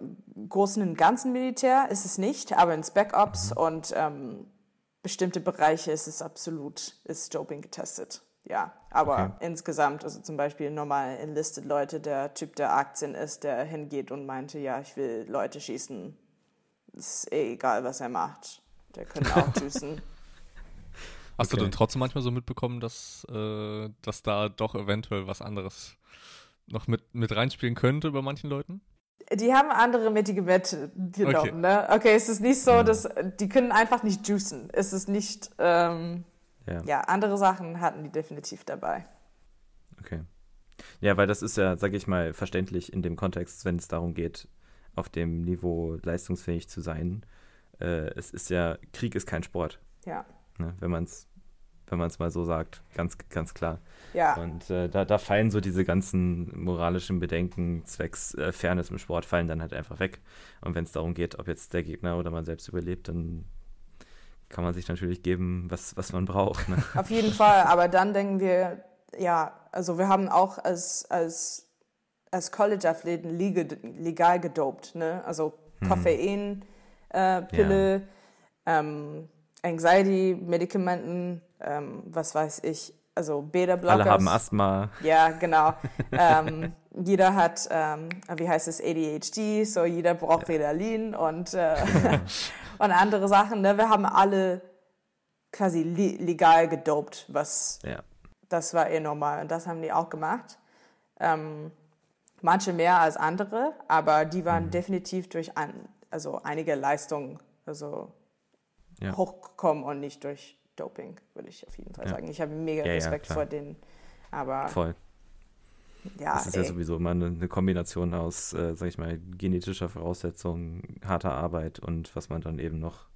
großen und ganzen Militär ist es nicht, aber in Spec-Ops mhm. und ähm, bestimmte Bereiche ist es absolut, ist Doping getestet. Ja, aber okay. insgesamt, also zum Beispiel normal enlisted Leute, der Typ, der 18 ist, der hingeht und meinte, ja, ich will Leute schießen. Ist eh egal, was er macht. Der könnte auch schießen. Hast okay. du denn trotzdem manchmal so mitbekommen, dass, äh, dass da doch eventuell was anderes noch mit, mit reinspielen könnte bei manchen Leuten? Die haben andere Medikamente genommen, okay. ne? Okay, es ist nicht so, dass die können einfach nicht juicen. Es ist nicht, ähm, ja. ja, andere Sachen hatten die definitiv dabei. Okay. Ja, weil das ist ja, sag ich mal, verständlich in dem Kontext, wenn es darum geht, auf dem Niveau leistungsfähig zu sein. Äh, es ist ja, Krieg ist kein Sport. Ja. Ne, wenn man es wenn man es mal so sagt, ganz, ganz klar. Ja. Und äh, da, da fallen so diese ganzen moralischen Bedenken zwecks äh, Fairness im Sport fallen dann halt einfach weg. Und wenn es darum geht, ob jetzt der Gegner oder man selbst überlebt, dann kann man sich natürlich geben, was, was man braucht. Ne? Auf jeden Fall, aber dann denken wir, ja, also wir haben auch als, als, als College-Athleten legal, gedopt, ne? Also hm. Koffein, äh, Pille, ja. ähm, Anxiety-Medikamenten, ähm, was weiß ich, also Beta-Blockers. Alle haben Asthma. Ja, genau. ähm, jeder hat, ähm, wie heißt es, ADHD, so jeder braucht Ritalin und, äh, und andere Sachen. Ne? Wir haben alle quasi legal gedopt, was ja. das war eh normal und das haben die auch gemacht. Ähm, manche mehr als andere, aber die waren mhm. definitiv durch ein, also einige Leistungen also ja. hochgekommen und nicht durch Doping, würde ich auf jeden Fall ja. sagen. Ich habe mega ja, Respekt vor denen. Aber Voll. Ja, das ist ey. ja sowieso immer eine, eine Kombination aus, äh, sag ich mal, genetischer Voraussetzung, harter Arbeit und was man dann eben noch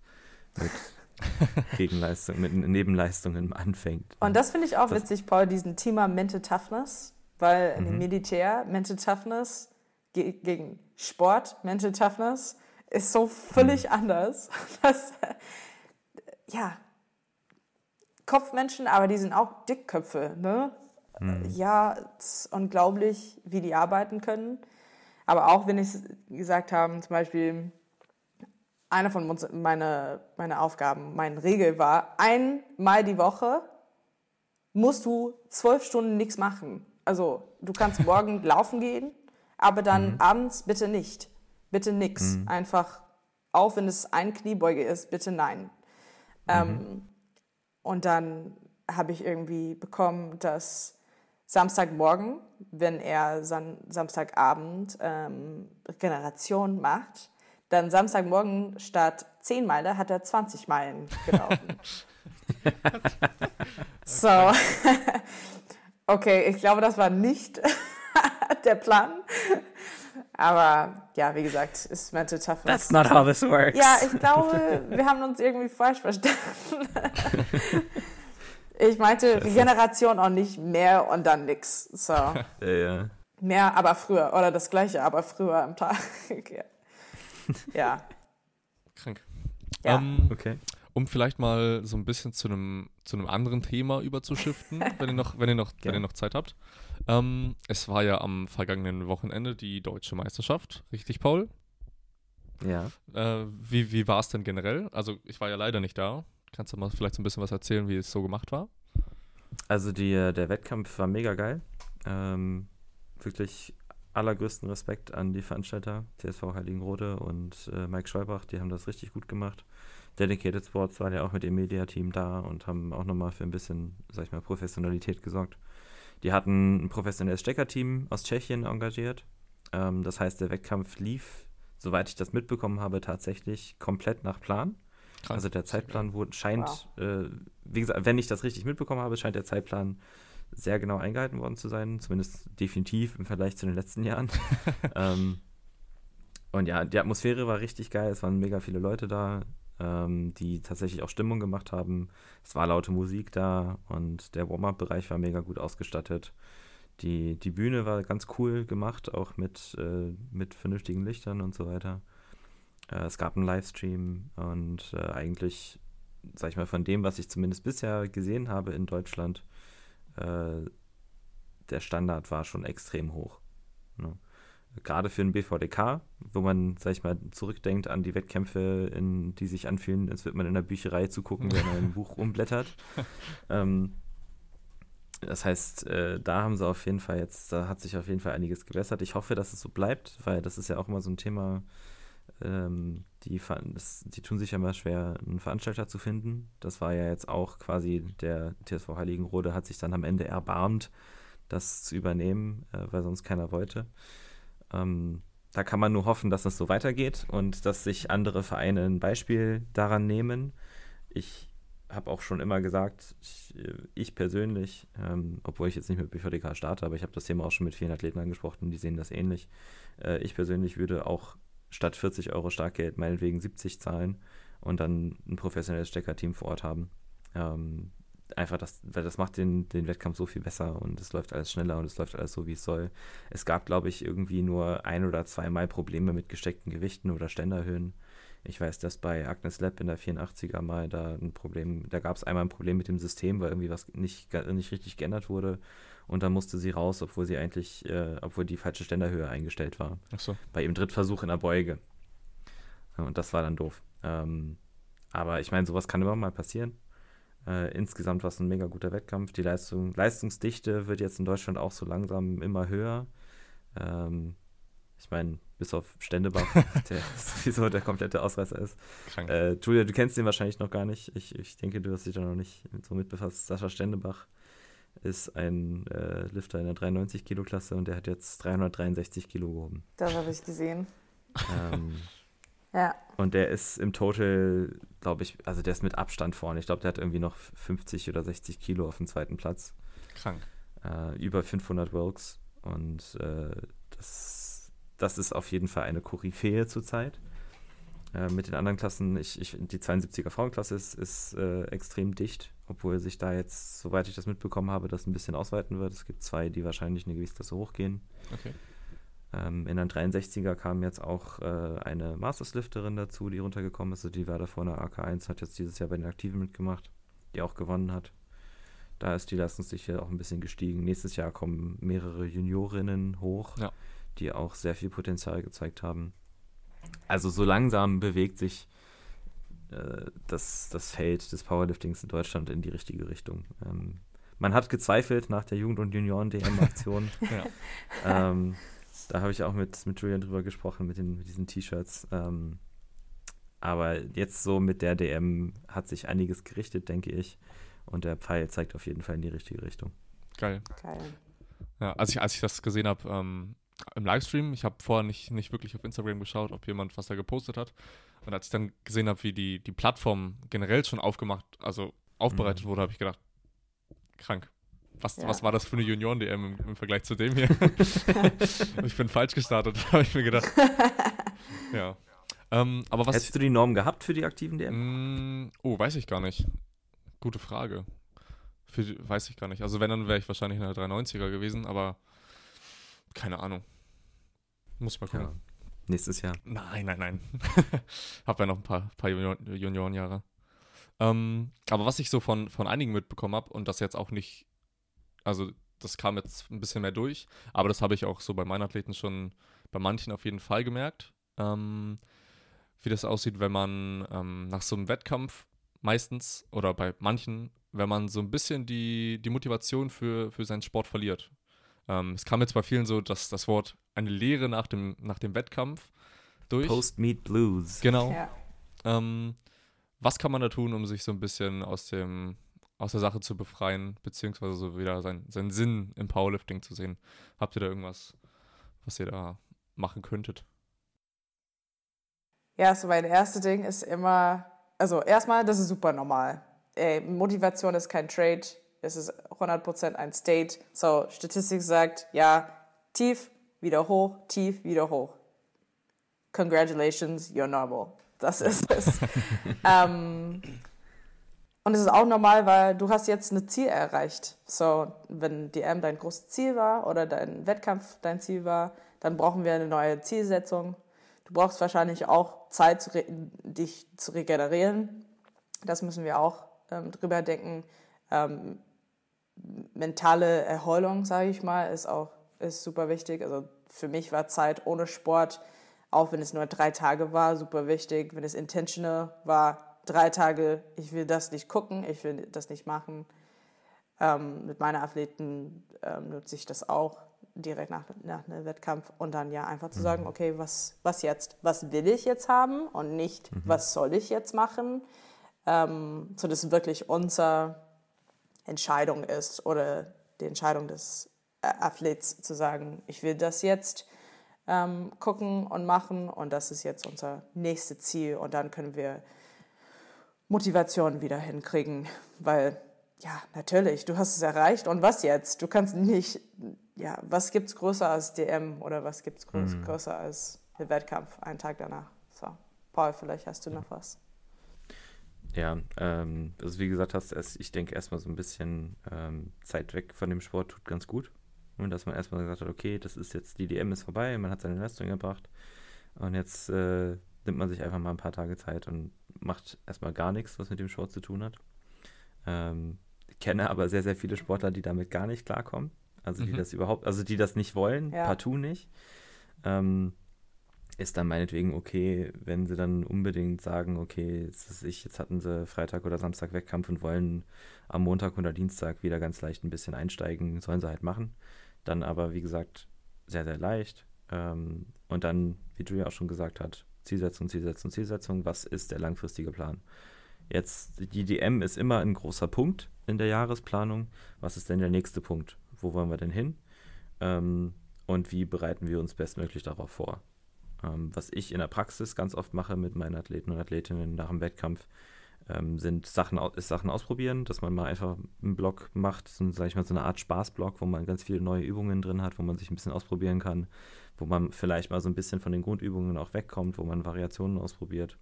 mit Gegenleistung, mit Nebenleistungen anfängt. Und das finde ich auch das, witzig, Paul, diesen Thema Mental Toughness, weil mhm. im Militär Mental Toughness ge gegen Sport Mental Toughness ist so völlig mhm. anders. Das, ja, Kopfmenschen, aber die sind auch Dickköpfe, ne? Mhm. Ja, es ist unglaublich, wie die arbeiten können. Aber auch wenn ich gesagt habe, zum Beispiel, eine von uns, meine, meine Aufgaben, meine Regel war, einmal die Woche musst du zwölf Stunden nichts machen. Also du kannst morgen laufen gehen, aber dann mhm. abends bitte nicht. Bitte nix. Mhm. Einfach, auch wenn es ein Kniebeuge ist, bitte nein. Ähm, mhm. Ähm, und dann habe ich irgendwie bekommen, dass Samstagmorgen, wenn er Sam Samstagabend ähm, Regeneration macht, dann Samstagmorgen statt 10 Meilen hat er 20 Meilen gelaufen. so, okay, ich glaube, das war nicht der Plan. Aber ja, wie gesagt, ist Mental Toughness. That's not how this works. Ja, ich glaube, wir haben uns irgendwie falsch verstanden. ich meinte Regeneration auch nicht mehr und dann nix. So. Ja, ja. Mehr, aber früher. Oder das gleiche, aber früher am Tag. ja. Krank. Ja. Um, ähm, okay. Um vielleicht mal so ein bisschen zu einem zu einem anderen Thema überzuschiften, wenn ihr noch, wenn ihr noch, wenn ihr noch Zeit habt. Ähm, es war ja am vergangenen Wochenende die deutsche Meisterschaft, richtig, Paul? Ja. Äh, wie wie war es denn generell? Also, ich war ja leider nicht da. Kannst du mal vielleicht so ein bisschen was erzählen, wie es so gemacht war? Also, die, äh, der Wettkampf war mega geil. Ähm, wirklich allergrößten Respekt an die Veranstalter, TSV Heiligenrode und äh, Mike Scheubach, die haben das richtig gut gemacht. Dedicated Sports war ja auch mit dem Media-Team da und haben auch nochmal für ein bisschen, sag ich mal, Professionalität gesorgt. Die hatten ein professionelles Steckerteam aus Tschechien engagiert. Ähm, das heißt, der Wettkampf lief, soweit ich das mitbekommen habe, tatsächlich komplett nach Plan. Krass. Also der Zeitplan wurde, scheint, wow. äh, wie gesagt, wenn ich das richtig mitbekommen habe, scheint der Zeitplan sehr genau eingehalten worden zu sein, zumindest definitiv im Vergleich zu den letzten Jahren. ähm, und ja, die Atmosphäre war richtig geil, es waren mega viele Leute da ähm, die tatsächlich auch Stimmung gemacht haben. Es war laute Musik da und der Warm-up-Bereich war mega gut ausgestattet. Die, die Bühne war ganz cool gemacht, auch mit, äh, mit vernünftigen Lichtern und so weiter. Äh, es gab einen Livestream und äh, eigentlich, sag ich mal, von dem, was ich zumindest bisher gesehen habe in Deutschland, äh, der Standard war schon extrem hoch. Ne? Gerade für einen BVDK, wo man, sag ich mal, zurückdenkt an die Wettkämpfe, in, die sich anfühlen, als würde man in der Bücherei zugucken, wenn man ein Buch umblättert. ähm, das heißt, äh, da haben sie auf jeden Fall jetzt, da hat sich auf jeden Fall einiges gebessert. Ich hoffe, dass es so bleibt, weil das ist ja auch immer so ein Thema, ähm, die, das, die tun sich ja immer schwer, einen Veranstalter zu finden. Das war ja jetzt auch quasi der TSV Heiligenrode hat sich dann am Ende erbarmt, das zu übernehmen, äh, weil sonst keiner wollte. Ähm, da kann man nur hoffen, dass es so weitergeht und dass sich andere Vereine ein Beispiel daran nehmen. Ich habe auch schon immer gesagt, ich, ich persönlich, ähm, obwohl ich jetzt nicht mit BVDK starte, aber ich habe das Thema auch schon mit vielen Athleten angesprochen, die sehen das ähnlich. Äh, ich persönlich würde auch statt 40 Euro Startgeld meinetwegen 70 zahlen und dann ein professionelles Steckerteam vor Ort haben. Ähm, einfach das, weil das macht den, den Wettkampf so viel besser und es läuft alles schneller und es läuft alles so, wie es soll. Es gab, glaube ich, irgendwie nur ein oder zweimal Probleme mit gesteckten Gewichten oder Ständerhöhen. Ich weiß, dass bei Agnes Lab in der 84er mal da ein Problem, da gab es einmal ein Problem mit dem System, weil irgendwie was nicht, nicht richtig geändert wurde und dann musste sie raus, obwohl sie eigentlich, äh, obwohl die falsche Ständerhöhe eingestellt war. Ach so. Bei ihrem Drittversuch in der Beuge. Und das war dann doof. Ähm, aber ich meine, sowas kann immer mal passieren. Äh, insgesamt war es ein mega guter Wettkampf. Die Leistung, Leistungsdichte wird jetzt in Deutschland auch so langsam immer höher. Ähm, ich meine, bis auf Ständebach, der sowieso der komplette Ausreißer ist. Äh, Julia, du kennst den wahrscheinlich noch gar nicht. Ich, ich denke, du hast dich da noch nicht so mit befasst. Sascha Ständebach ist ein äh, Lifter in der 93 Kilo Klasse und der hat jetzt 363 Kilo gehoben. Das habe ich gesehen. Ähm, ja. Und der ist im Total, glaube ich, also der ist mit Abstand vorne. Ich glaube, der hat irgendwie noch 50 oder 60 Kilo auf dem zweiten Platz. Krank. Äh, über 500 Wilks. Und äh, das, das ist auf jeden Fall eine Koryphäe zurzeit. Äh, mit den anderen Klassen, ich, ich, die 72er Frauenklasse ist, ist äh, extrem dicht, obwohl sich da jetzt, soweit ich das mitbekommen habe, das ein bisschen ausweiten wird. Es gibt zwei, die wahrscheinlich eine Gewichtsklasse hochgehen. Okay. Ähm, in der 63er kam jetzt auch äh, eine Masters-Lifterin dazu, die runtergekommen ist. Also die war davor in der AK1, hat jetzt dieses Jahr bei den Aktiven mitgemacht, die auch gewonnen hat. Da ist die Leistungsdichte auch ein bisschen gestiegen. Nächstes Jahr kommen mehrere Juniorinnen hoch, ja. die auch sehr viel Potenzial gezeigt haben. Also so langsam bewegt sich äh, das, das Feld des Powerliftings in Deutschland in die richtige Richtung. Ähm, man hat gezweifelt nach der Jugend- und Junioren-DM-Aktion. ja. ähm, da habe ich auch mit, mit Julian drüber gesprochen, mit, den, mit diesen T-Shirts. Ähm, aber jetzt so mit der DM hat sich einiges gerichtet, denke ich. Und der Pfeil zeigt auf jeden Fall in die richtige Richtung. Geil. Geil. Ja, als ich, als ich das gesehen habe ähm, im Livestream, ich habe vorher nicht, nicht wirklich auf Instagram geschaut, ob jemand was da gepostet hat. Und als ich dann gesehen habe, wie die, die Plattform generell schon aufgemacht, also aufbereitet mhm. wurde, habe ich gedacht, krank. Was, ja. was war das für eine Junioren-DM im, im, Vergleich zu dem hier? ich bin falsch gestartet, habe ich mir gedacht. ja. Ähm, aber was Hättest du die Norm gehabt für die aktiven DM? Mm, oh, weiß ich gar nicht. Gute Frage. Für, weiß ich gar nicht. Also wenn, dann wäre ich wahrscheinlich in der 390er gewesen, aber keine Ahnung. Muss ich mal gucken. Ja. Nächstes Jahr. Nein, nein, nein. Hab ja noch ein paar, paar Juniorenjahre. Ähm, aber was ich so von, von einigen mitbekommen habe und das jetzt auch nicht also das kam jetzt ein bisschen mehr durch, aber das habe ich auch so bei meinen Athleten schon bei manchen auf jeden Fall gemerkt, ähm, wie das aussieht, wenn man ähm, nach so einem Wettkampf meistens oder bei manchen, wenn man so ein bisschen die, die Motivation für, für seinen Sport verliert. Ähm, es kam jetzt bei vielen so, dass das Wort eine Lehre nach dem, nach dem Wettkampf durch. Post-Meet Blues. Genau. Ja. Ähm, was kann man da tun, um sich so ein bisschen aus dem aus der Sache zu befreien, beziehungsweise so wieder sein, seinen Sinn im Powerlifting zu sehen. Habt ihr da irgendwas, was ihr da machen könntet? Ja, so mein erstes Ding ist immer, also erstmal, das ist super normal. Ey, Motivation ist kein Trade, es ist 100% ein State. So, Statistik sagt, ja, tief, wieder hoch, tief, wieder hoch. Congratulations, you're normal. Das ist es. ähm, und es ist auch normal, weil du hast jetzt ein Ziel erreicht. So, wenn DM dein großes Ziel war oder dein Wettkampf dein Ziel war, dann brauchen wir eine neue Zielsetzung. Du brauchst wahrscheinlich auch Zeit, dich zu regenerieren. Das müssen wir auch ähm, drüber denken. Ähm, mentale Erholung, sage ich mal, ist auch ist super wichtig. Also für mich war Zeit ohne Sport, auch wenn es nur drei Tage war, super wichtig. Wenn es intentional war, drei Tage, ich will das nicht gucken, ich will das nicht machen. Ähm, mit meinen Athleten ähm, nutze ich das auch direkt nach, nach einem Wettkampf und dann ja einfach zu sagen, mhm. okay, was, was jetzt? Was will ich jetzt haben und nicht, mhm. was soll ich jetzt machen? Ähm, so dass es wirklich unsere Entscheidung ist oder die Entscheidung des Athlets zu sagen, ich will das jetzt ähm, gucken und machen und das ist jetzt unser nächstes Ziel und dann können wir Motivation wieder hinkriegen, weil ja, natürlich, du hast es erreicht und was jetzt? Du kannst nicht, ja, was gibt es größer als DM oder was gibt es größer, mhm. größer als der Wettkampf einen Tag danach? So, Paul, vielleicht hast du noch was. Ja, ähm, also wie gesagt hast, ich denke erstmal so ein bisschen ähm, Zeit weg von dem Sport tut ganz gut. Und dass man erstmal gesagt hat, okay, das ist jetzt, die DM ist vorbei, man hat seine Leistung gebracht und jetzt äh, nimmt man sich einfach mal ein paar Tage Zeit und macht erstmal gar nichts, was mit dem Sport zu tun hat. Ähm, ich kenne aber sehr, sehr viele Sportler, die damit gar nicht klarkommen. Also die mhm. das überhaupt, also die das nicht wollen, ja. partout nicht. Ähm, ist dann meinetwegen okay, wenn sie dann unbedingt sagen, okay, jetzt, ist ich, jetzt hatten sie Freitag oder Samstag Wettkampf und wollen am Montag oder Dienstag wieder ganz leicht ein bisschen einsteigen, sollen sie halt machen. Dann aber, wie gesagt, sehr, sehr leicht. Ähm, und dann, wie Julia auch schon gesagt hat, Zielsetzung, Zielsetzung, Zielsetzung. Was ist der langfristige Plan? Jetzt, die DM ist immer ein großer Punkt in der Jahresplanung. Was ist denn der nächste Punkt? Wo wollen wir denn hin? Ähm, und wie bereiten wir uns bestmöglich darauf vor? Ähm, was ich in der Praxis ganz oft mache mit meinen Athleten und Athletinnen nach dem Wettkampf, ähm, sind Sachen, ist Sachen ausprobieren, dass man mal einfach einen Blog macht, so, sag ich mal, so eine Art Spaßblog, wo man ganz viele neue Übungen drin hat, wo man sich ein bisschen ausprobieren kann, wo man vielleicht mal so ein bisschen von den Grundübungen auch wegkommt, wo man Variationen ausprobiert,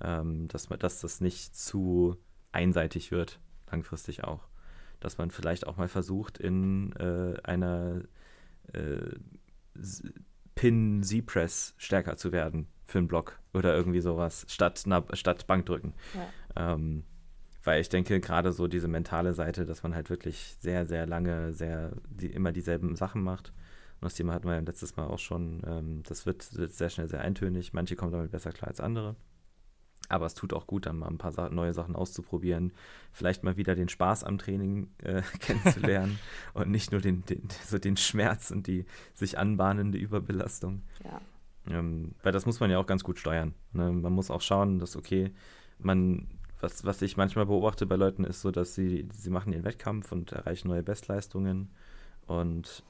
ähm, dass, man, dass das nicht zu einseitig wird, langfristig auch. Dass man vielleicht auch mal versucht, in äh, einer äh, Pin-Z-Press stärker zu werden für einen Block oder irgendwie sowas, statt, na, statt Bankdrücken. Ja. Ähm, weil ich denke, gerade so diese mentale Seite, dass man halt wirklich sehr, sehr lange, sehr, die, immer dieselben Sachen macht. Und das Thema hatten wir ja letztes Mal auch schon. Ähm, das wird, wird, sehr schnell sehr eintönig. Manche kommen damit besser klar als andere. Aber es tut auch gut, dann mal ein paar Sa neue Sachen auszuprobieren. Vielleicht mal wieder den Spaß am Training äh, kennenzulernen und nicht nur den, den, so den Schmerz und die sich anbahnende Überbelastung. Ja. Ähm, weil das muss man ja auch ganz gut steuern. Ne? Man muss auch schauen, dass, okay, man, was, was ich manchmal beobachte bei Leuten, ist so, dass sie, sie machen ihren Wettkampf und erreichen neue Bestleistungen und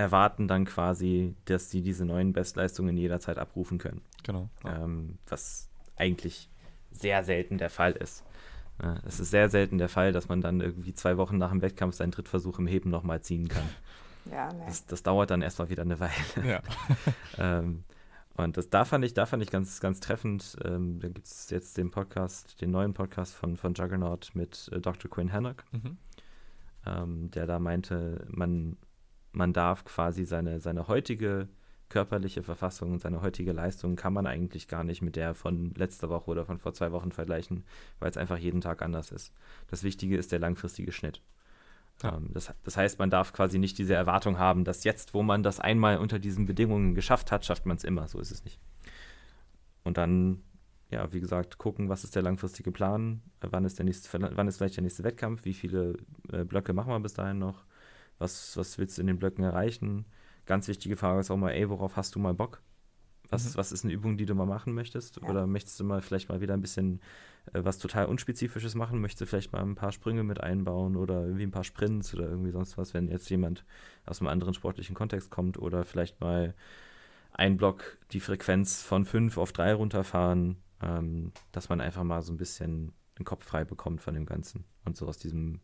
erwarten dann quasi, dass sie diese neuen Bestleistungen jederzeit abrufen können. Genau. Ja. Ähm, was eigentlich sehr selten der Fall ist. Es ist sehr selten der Fall, dass man dann irgendwie zwei Wochen nach dem Wettkampf seinen Drittversuch im Heben nochmal ziehen kann. Ja, nee. das, das, dauert dann erstmal wieder eine Weile. Ja. ähm, und das, da fand ich, da fand ich ganz, ganz treffend. Ähm, da gibt es jetzt den Podcast, den neuen Podcast von, von Juggernaut mit äh, Dr. Quinn Hannock, mhm. ähm, der da meinte, man, man darf quasi seine, seine heutige körperliche Verfassung und seine heutige Leistung kann man eigentlich gar nicht mit der von letzter Woche oder von vor zwei Wochen vergleichen, weil es einfach jeden Tag anders ist. Das Wichtige ist der langfristige Schnitt. Ja. Ähm, das, das, heißt, man darf quasi nicht diese Erwartung haben, dass jetzt, wo man das einmal unter diesen Bedingungen geschafft hat, schafft man es immer. So ist es nicht. Und dann, ja, wie gesagt, gucken, was ist der langfristige Plan, wann ist, der nächste, wann ist vielleicht der nächste Wettkampf, wie viele äh, Blöcke machen wir bis dahin noch, was, was willst du in den Blöcken erreichen. Ganz wichtige Frage ist auch mal, ey, worauf hast du mal Bock? Was, mhm. was ist eine Übung, die du mal machen möchtest? Ja. Oder möchtest du mal vielleicht mal wieder ein bisschen äh, was total Unspezifisches machen? Möchtest du vielleicht mal ein paar Sprünge mit einbauen oder irgendwie ein paar Sprints oder irgendwie sonst was, wenn jetzt jemand aus einem anderen sportlichen Kontext kommt oder vielleicht mal ein Block die Frequenz von 5 auf 3 runterfahren, ähm, dass man einfach mal so ein bisschen den Kopf frei bekommt von dem Ganzen und so aus diesem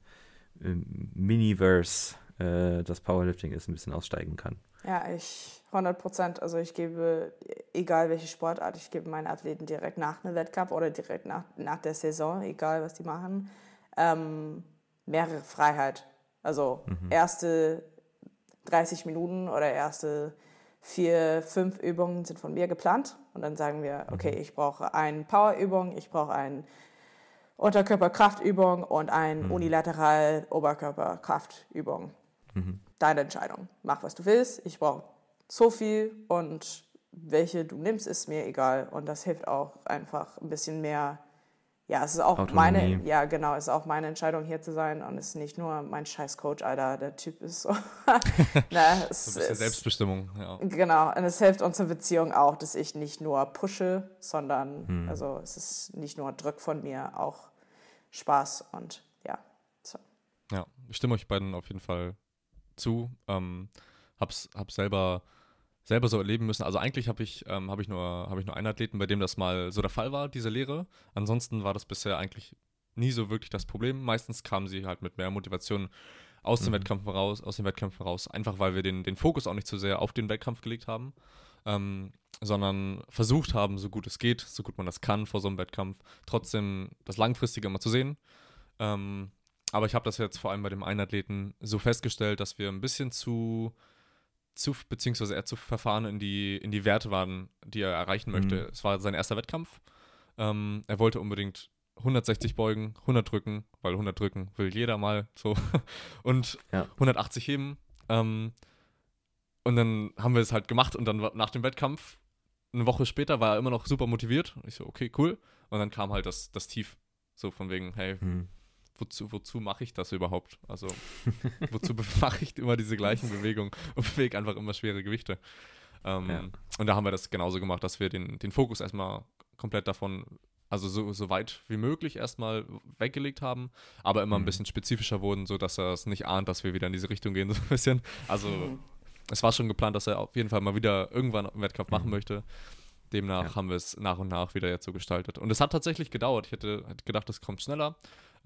äh, Miniverse, äh, das Powerlifting ist, ein bisschen aussteigen kann. Ja, ich 100 Prozent. Also ich gebe, egal welche Sportart, ich gebe meinen Athleten direkt nach einem Wettkampf oder direkt nach, nach der Saison, egal was die machen, ähm, mehrere Freiheit. Also mhm. erste 30 Minuten oder erste vier, fünf Übungen sind von mir geplant und dann sagen wir, okay, mhm. ich brauche eine Powerübung, ich brauche eine Unterkörperkraftübung und eine mhm. unilateral Oberkörperkraftübung. Mhm. Deine Entscheidung. Mach, was du willst. Ich brauche so viel und welche du nimmst, ist mir egal. Und das hilft auch einfach ein bisschen mehr ja, es ist auch Autonomie. meine, ja genau, es ist auch meine Entscheidung hier zu sein und es ist nicht nur mein scheiß Coach, Alter, der Typ ist so. Na, es, so ein bisschen es, Selbstbestimmung, ja. Genau, und es hilft unserer Beziehung auch, dass ich nicht nur pushe, sondern, hm. also es ist nicht nur Druck von mir, auch Spaß und ja, so. Ja, ich stimme euch beiden auf jeden Fall zu. Ähm, hab's, hab selber selber so erleben müssen. Also eigentlich habe ich, ähm, hab ich, nur, hab ich nur einen Athleten, bei dem das mal so der Fall war, diese Lehre. Ansonsten war das bisher eigentlich nie so wirklich das Problem. Meistens kamen sie halt mit mehr Motivation aus mhm. den Wettkämpfen raus, aus den Wettkämpfen raus, einfach weil wir den, den Fokus auch nicht zu so sehr auf den Wettkampf gelegt haben, ähm, sondern versucht haben, so gut es geht, so gut man das kann vor so einem Wettkampf, trotzdem das Langfristige immer zu sehen. Ähm, aber ich habe das jetzt vor allem bei dem einen Athleten so festgestellt, dass wir ein bisschen zu zu, beziehungsweise er zu verfahren in die, in die Werte waren, die er erreichen möchte. Mhm. Es war sein erster Wettkampf. Ähm, er wollte unbedingt 160 beugen, 100 drücken, weil 100 drücken will jeder mal so. und ja. 180 heben. Ähm, und dann haben wir es halt gemacht und dann nach dem Wettkampf, eine Woche später, war er immer noch super motiviert. Und ich so, okay, cool. Und dann kam halt das, das Tief. So von wegen, hey, mhm wozu, wozu mache ich das überhaupt? Also, wozu mache ich immer diese gleichen Bewegungen und bewege einfach immer schwere Gewichte? Ähm, ja. Und da haben wir das genauso gemacht, dass wir den, den Fokus erstmal komplett davon, also so, so weit wie möglich erstmal weggelegt haben, aber immer mhm. ein bisschen spezifischer wurden, sodass er es nicht ahnt, dass wir wieder in diese Richtung gehen, so ein bisschen. Also, mhm. es war schon geplant, dass er auf jeden Fall mal wieder irgendwann einen Wettkampf machen mhm. möchte. Demnach ja. haben wir es nach und nach wieder jetzt so gestaltet. Und es hat tatsächlich gedauert. Ich hätte gedacht, es kommt schneller.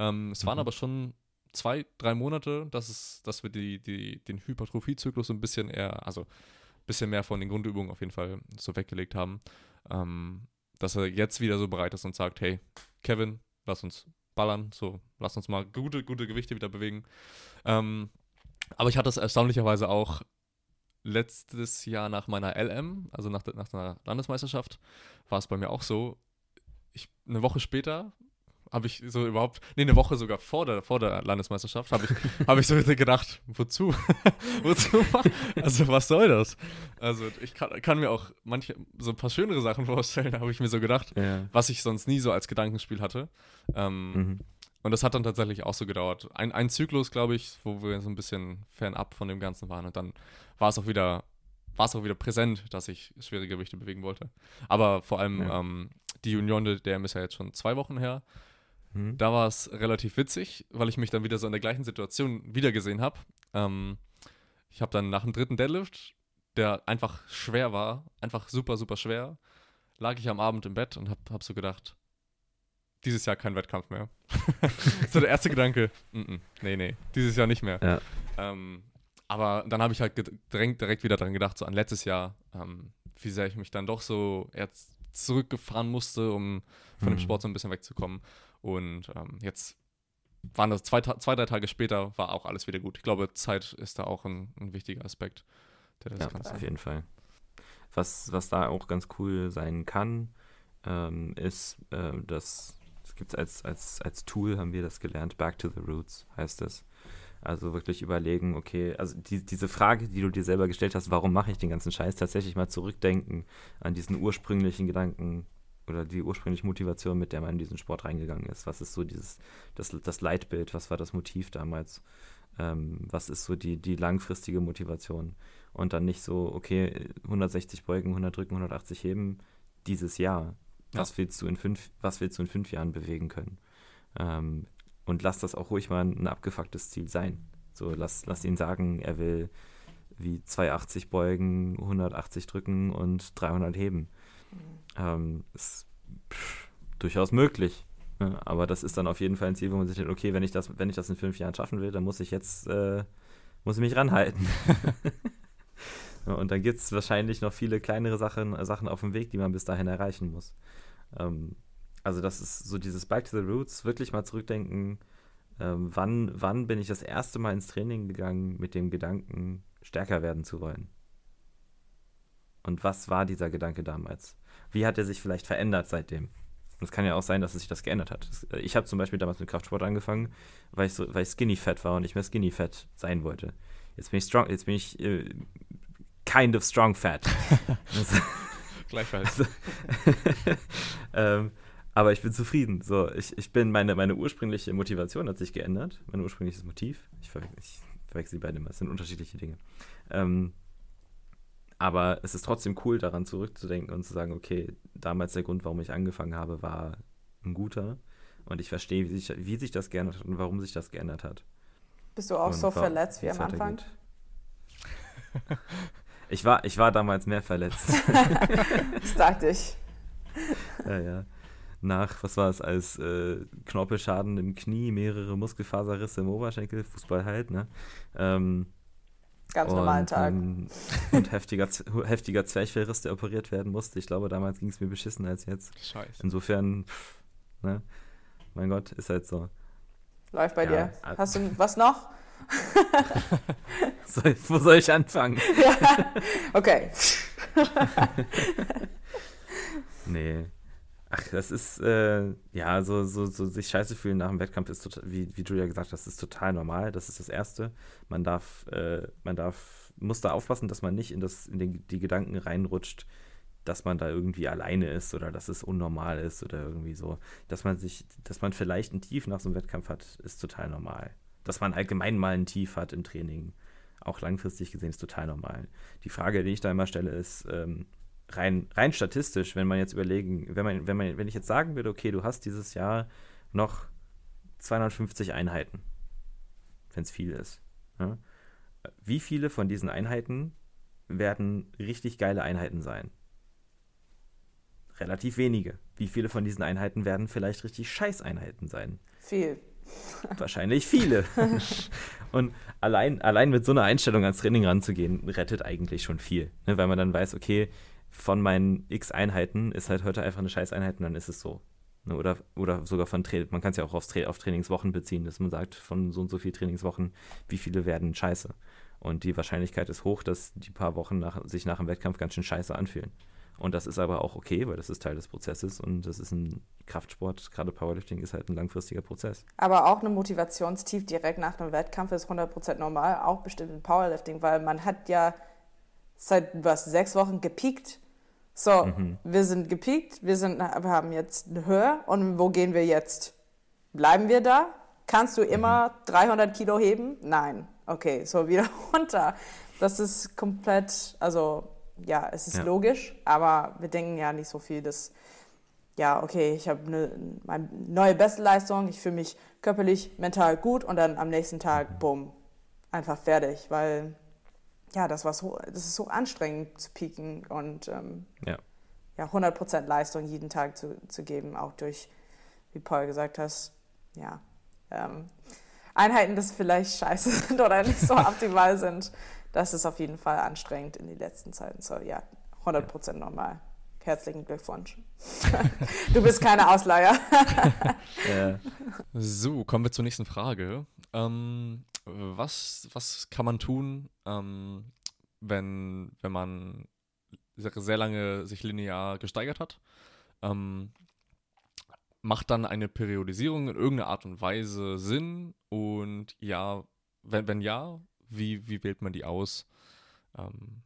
Ähm, es waren mhm. aber schon zwei, drei Monate, dass, es, dass wir die, die, den Hypertrophiezyklus so ein bisschen eher, also ein bisschen mehr von den Grundübungen auf jeden Fall so weggelegt haben. Ähm, dass er jetzt wieder so bereit ist und sagt, hey, Kevin, lass uns ballern, so, lass uns mal gute, gute Gewichte wieder bewegen. Ähm, aber ich hatte es erstaunlicherweise auch letztes Jahr nach meiner LM, also nach, nach der Landesmeisterschaft, war es bei mir auch so. Ich, eine Woche später habe ich so überhaupt, nee, eine Woche sogar vor der, vor der Landesmeisterschaft, habe ich, hab ich so gedacht, wozu? wozu? Also, was soll das? Also, ich kann, kann, mir auch manche, so ein paar schönere Sachen vorstellen, habe ich mir so gedacht, ja. was ich sonst nie so als Gedankenspiel hatte. Ähm, mhm. Und das hat dann tatsächlich auch so gedauert. Ein, ein Zyklus, glaube ich, wo wir so ein bisschen fernab von dem Ganzen waren. Und dann war es auch wieder, war es auch wieder präsent, dass ich schwere Gewichte bewegen wollte. Aber vor allem ja. ähm, die Union der DM ist ja jetzt schon zwei Wochen her. Mhm. Da war es relativ witzig, weil ich mich dann wieder so in der gleichen Situation wiedergesehen habe. Ähm, ich habe dann nach dem dritten Deadlift, der einfach schwer war, einfach super, super schwer, lag ich am Abend im Bett und habe hab so gedacht, dieses Jahr kein Wettkampf mehr. so der erste Gedanke, n -n, nee, nee, dieses Jahr nicht mehr. Ja. Ähm, aber dann habe ich halt direkt, direkt wieder dran gedacht, so an letztes Jahr, ähm, wie sehr ich mich dann doch so jetzt zurückgefahren musste, um von mhm. dem Sport so ein bisschen wegzukommen. Und ähm, jetzt waren das zwei, zwei, drei Tage später, war auch alles wieder gut. Ich glaube, Zeit ist da auch ein, ein wichtiger Aspekt. Der das ja, auf jeden Fall. Was, was da auch ganz cool sein kann, ähm, ist, äh, dass es gibt als, als, als Tool, haben wir das gelernt, Back to the Roots heißt es. Also wirklich überlegen, okay, also die, diese Frage, die du dir selber gestellt hast, warum mache ich den ganzen Scheiß, tatsächlich mal zurückdenken an diesen ursprünglichen Gedanken, oder die ursprüngliche Motivation, mit der man in diesen Sport reingegangen ist. Was ist so dieses, das, das Leitbild, was war das Motiv damals? Ähm, was ist so die, die langfristige Motivation? Und dann nicht so, okay, 160 beugen, 100 drücken, 180 heben, dieses Jahr. Was, ja. willst du in fünf, was willst du in fünf Jahren bewegen können? Ähm, und lass das auch ruhig mal ein, ein abgefucktes Ziel sein. So, lass, lass ihn sagen, er will wie 280 beugen, 180 drücken und 300 heben. Ähm, ist pff, durchaus möglich. Ne? Aber das ist dann auf jeden Fall ein Ziel, wo man sich denkt, okay, wenn ich das, wenn ich das in fünf Jahren schaffen will, dann muss ich jetzt, äh, muss ich mich ranhalten. Und dann gibt es wahrscheinlich noch viele kleinere Sachen, Sachen auf dem Weg, die man bis dahin erreichen muss. Ähm, also das ist so dieses Back to the Roots, wirklich mal zurückdenken, ähm, wann, wann bin ich das erste Mal ins Training gegangen mit dem Gedanken, stärker werden zu wollen. Und was war dieser Gedanke damals? Wie hat er sich vielleicht verändert seitdem? Und es kann ja auch sein, dass es sich das geändert hat. Äh, ich habe zum Beispiel damals mit Kraftsport angefangen, weil ich, so, weil ich skinny fat war und nicht mehr skinny fat sein wollte. Jetzt bin ich strong, jetzt bin ich äh, kind of strong fat. Gleichfalls. Also, ähm, aber ich bin zufrieden. So, ich, ich bin, meine, meine ursprüngliche Motivation hat sich geändert. Mein ursprüngliches Motiv. Ich, ver ich verwechsel die beiden immer. Es sind unterschiedliche Dinge. Ähm, aber es ist trotzdem cool, daran zurückzudenken und zu sagen, okay, damals der Grund, warum ich angefangen habe, war ein guter. Und ich verstehe, wie sich, wie sich das geändert hat und warum sich das geändert hat. Bist du auch und so verletzt wie am Anfang? Ich war, ich war damals mehr verletzt. das dachte ich. Ja, ja. Nach, was war es, als äh, Knorpelschaden im Knie, mehrere Muskelfaserrisse im Oberschenkel, Fußball halt, ne? Ähm, Ganz normalen Tag. Ähm, und heftiger, heftiger Zwerchfellriss, der operiert werden musste. Ich glaube, damals ging es mir beschissen als jetzt. Scheiße. Insofern, pff, ne? Mein Gott, ist halt so. Läuft bei ja, dir. Hast du was noch? soll, wo soll ich anfangen? ja, okay. nee. Ach, das ist, äh, ja, so, so, so sich scheiße fühlen nach dem Wettkampf ist total, wie, wie Julia gesagt hat, das ist total normal. Das ist das Erste. Man darf, äh, man darf, muss da aufpassen, dass man nicht in, das, in den, die Gedanken reinrutscht, dass man da irgendwie alleine ist oder dass es unnormal ist oder irgendwie so. Dass man sich, dass man vielleicht ein Tief nach so einem Wettkampf hat, ist total normal dass man allgemein mal ein Tief hat im Training, auch langfristig gesehen, ist total normal. Die Frage, die ich da immer stelle, ist ähm, rein, rein statistisch, wenn man jetzt überlegen, wenn man, wenn man, wenn ich jetzt sagen würde, okay, du hast dieses Jahr noch 250 Einheiten, wenn es viel ist. Ja? Wie viele von diesen Einheiten werden richtig geile Einheiten sein? Relativ wenige. Wie viele von diesen Einheiten werden vielleicht richtig Scheißeinheiten sein? Viel. Wahrscheinlich viele. und allein, allein mit so einer Einstellung ans Training ranzugehen, rettet eigentlich schon viel. Ne? Weil man dann weiß, okay, von meinen x Einheiten ist halt heute einfach eine Scheißeinheit und dann ist es so. Ne? Oder, oder sogar von Training, man kann es ja auch aufs Tra auf Trainingswochen beziehen, dass man sagt, von so und so viel Trainingswochen, wie viele werden scheiße. Und die Wahrscheinlichkeit ist hoch, dass die paar Wochen nach, sich nach dem Wettkampf ganz schön scheiße anfühlen. Und das ist aber auch okay, weil das ist Teil des Prozesses und das ist ein Kraftsport, gerade Powerlifting ist halt ein langfristiger Prozess. Aber auch eine Motivationstief direkt nach einem Wettkampf ist 100% normal, auch bestimmt im Powerlifting, weil man hat ja seit was, sechs Wochen gepiekt. So, mhm. wir sind gepiekt, wir, sind, wir haben jetzt eine Höhe und wo gehen wir jetzt? Bleiben wir da? Kannst du immer mhm. 300 Kilo heben? Nein. Okay, so wieder runter. Das ist komplett, also ja, es ist ja. logisch, aber wir denken ja nicht so viel, dass, ja, okay, ich habe eine, neue Bestleistung, ich fühle mich körperlich, mental gut und dann am nächsten Tag, mhm. bumm, einfach fertig, weil, ja, das war so, das ist so anstrengend zu pieken und ähm, ja. ja, 100% Leistung jeden Tag zu, zu geben, auch durch, wie Paul gesagt hast, ja, ähm, Einheiten, das vielleicht scheiße sind oder nicht so optimal sind das ist auf jeden Fall anstrengend in den letzten Zeiten. So, ja, 100 Prozent normal. Herzlichen Glückwunsch. du bist keine Ausleiher. ja. So, kommen wir zur nächsten Frage. Ähm, was, was kann man tun, ähm, wenn, wenn man sehr lange sich linear gesteigert hat? Ähm, macht dann eine Periodisierung in irgendeiner Art und Weise Sinn? Und ja, wenn, wenn ja, wie, wie wählt man die aus? Ähm,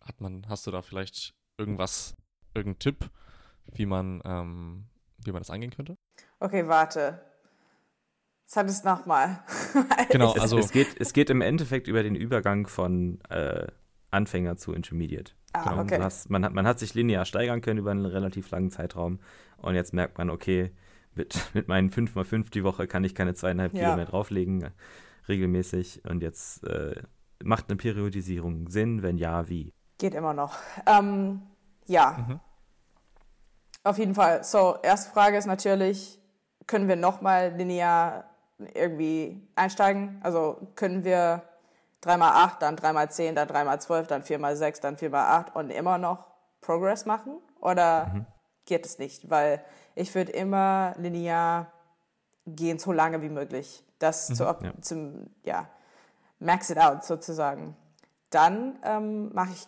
hat man, hast du da vielleicht irgendwas, irgendeinen Tipp, wie man, ähm, wie man das angehen könnte? Okay, warte. Sag es nochmal. genau, also. Es, es, geht, es geht im Endeffekt über den Übergang von äh, Anfänger zu Intermediate. Ah, genau. okay. Hast, man, hat, man hat sich linear steigern können über einen relativ langen Zeitraum und jetzt merkt man, okay, mit, mit meinen 5x5 die Woche kann ich keine zweieinhalb ja. Kilo mehr drauflegen regelmäßig und jetzt äh, macht eine Periodisierung Sinn? Wenn ja, wie? Geht immer noch. Ähm, ja. Mhm. Auf jeden Fall. So, erste Frage ist natürlich, können wir nochmal linear irgendwie einsteigen? Also können wir 3x8, dann 3x10, dann 3x12, dann 4x6, dann 4x8 und immer noch Progress machen? Oder mhm. geht es nicht? Weil ich würde immer linear gehen, so lange wie möglich das mhm, zu, ja. zum, ja, max it out sozusagen. Dann ähm, mache ich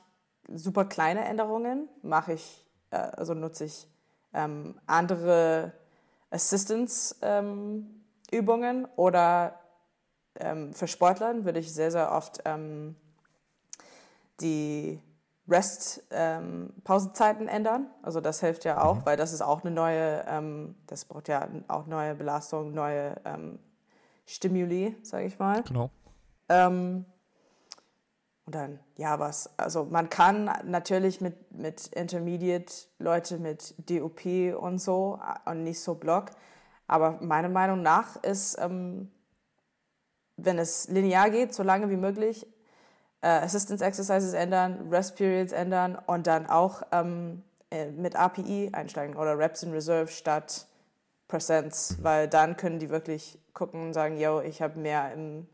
super kleine Änderungen mache ich, äh, also nutze ich ähm, andere Assistance-Übungen ähm, oder ähm, für Sportlern würde ich sehr, sehr oft ähm, die Rest-Pausenzeiten ähm, ändern. Also das hilft ja auch, mhm. weil das ist auch eine neue, ähm, das braucht ja auch neue Belastung, neue ähm, Stimuli, sage ich mal. Genau. Und dann, ja, was, also man kann natürlich mit, mit Intermediate Leute mit DOP und so äh, und nicht so Block, aber meiner Meinung nach ist, ähm, wenn es linear geht, so lange wie möglich, äh, Assistance Exercises ändern, Rest Periods ändern und dann auch ähm, äh, mit API einsteigen oder Reps in Reserve statt Percents, mhm. weil dann können die wirklich gucken und sagen, yo, ich habe mehr im,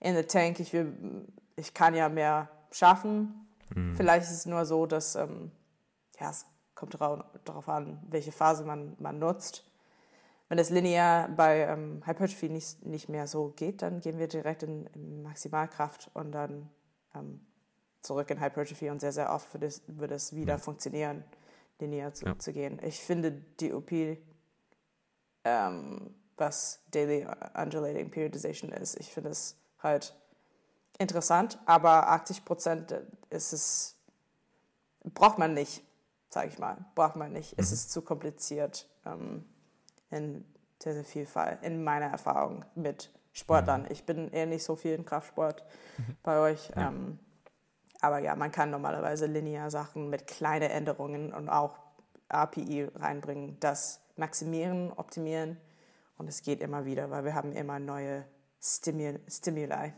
in the Tank, ich, will, ich kann ja mehr schaffen. Mhm. Vielleicht ist es nur so, dass, ähm, ja, es kommt darauf an, welche Phase man, man nutzt. Wenn es linear bei ähm, Hypertrophy nicht, nicht mehr so geht, dann gehen wir direkt in, in Maximalkraft und dann ähm, zurück in Hypertrophy und sehr, sehr oft wird es, wird es wieder mhm. funktionieren, linear zu, ja. zu, gehen. Ich finde DOP, ähm, was Daily Undulating Periodization ist, ich finde es halt interessant, aber 80 Prozent ist es, braucht man nicht, sage ich mal, braucht man nicht. Mhm. Es ist zu kompliziert ähm, in sehr, sehr viel Fall, in meiner Erfahrung mit Sportlern. Mhm. Ich bin eher nicht so viel in Kraftsport mhm. bei euch. Ja. Ähm, aber ja, man kann normalerweise linear Sachen mit kleinen Änderungen und auch API reinbringen, das maximieren, optimieren. Und es geht immer wieder, weil wir haben immer neue Stimuli. Stimuli.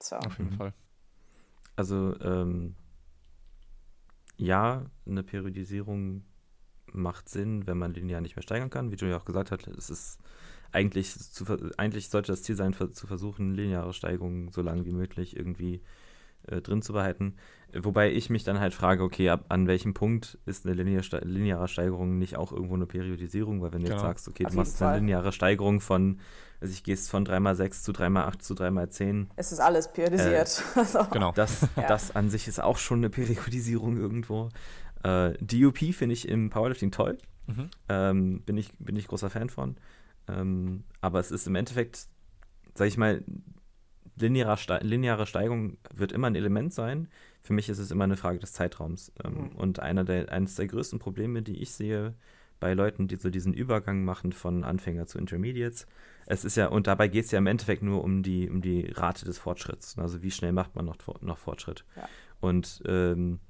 So. Auf jeden Fall. Also ähm, ja, eine Periodisierung macht Sinn, wenn man linear nicht mehr steigern kann. Wie Julia auch gesagt hat, es ist eigentlich, zu, eigentlich sollte das Ziel sein, zu versuchen, lineare Steigungen so lange wie möglich irgendwie äh, drin zu behalten. Wobei ich mich dann halt frage, okay, ab, an welchem Punkt ist eine linear, lineare Steigerung nicht auch irgendwo eine Periodisierung? Weil wenn du genau. jetzt sagst, okay, du machst eine lineare Steigerung von, also ich gehst von 3x6 zu 3x8 zu 3x10. Es ist alles periodisiert. Äh, so. Genau. Das, ja. das an sich ist auch schon eine Periodisierung irgendwo. Äh, DUP finde ich im Powerlifting toll. Mhm. Ähm, bin, ich, bin ich großer Fan von. Ähm, aber es ist im Endeffekt, sag ich mal, lineare, Ste lineare Steigung wird immer ein Element sein. Für mich ist es immer eine Frage des Zeitraums. Ähm, mhm. Und einer der, eines der größten Probleme, die ich sehe bei Leuten, die so diesen Übergang machen von Anfänger zu Intermediates, es ist ja, und dabei geht es ja im Endeffekt nur um die, um die Rate des Fortschritts. Also wie schnell macht man noch, noch Fortschritt. Ja. Und ähm,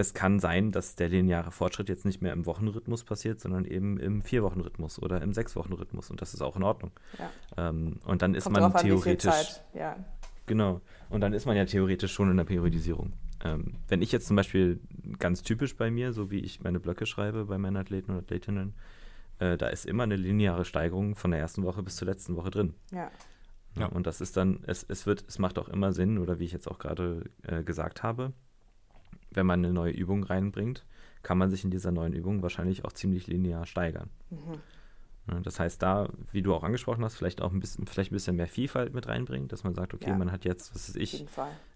es kann sein, dass der lineare Fortschritt jetzt nicht mehr im Wochenrhythmus passiert, sondern eben im Vier-Wochen-Rhythmus oder im Sechs-Wochen-Rhythmus. Und das ist auch in Ordnung. Ja. Ähm, und dann ist Kommt man theoretisch. Ja. Genau. Und dann ist man ja theoretisch schon in der Periodisierung. Ähm, wenn ich jetzt zum Beispiel ganz typisch bei mir, so wie ich meine Blöcke schreibe bei meinen Athleten und Athletinnen, äh, da ist immer eine lineare Steigerung von der ersten Woche bis zur letzten Woche drin. Ja. ja. Und das ist dann, es, es wird, es macht auch immer Sinn, oder wie ich jetzt auch gerade äh, gesagt habe, wenn man eine neue Übung reinbringt, kann man sich in dieser neuen Übung wahrscheinlich auch ziemlich linear steigern. Mhm. Das heißt, da, wie du auch angesprochen hast, vielleicht auch ein bisschen, vielleicht ein bisschen mehr Vielfalt mit reinbringen, dass man sagt, okay, ja, man hat jetzt, was weiß ich,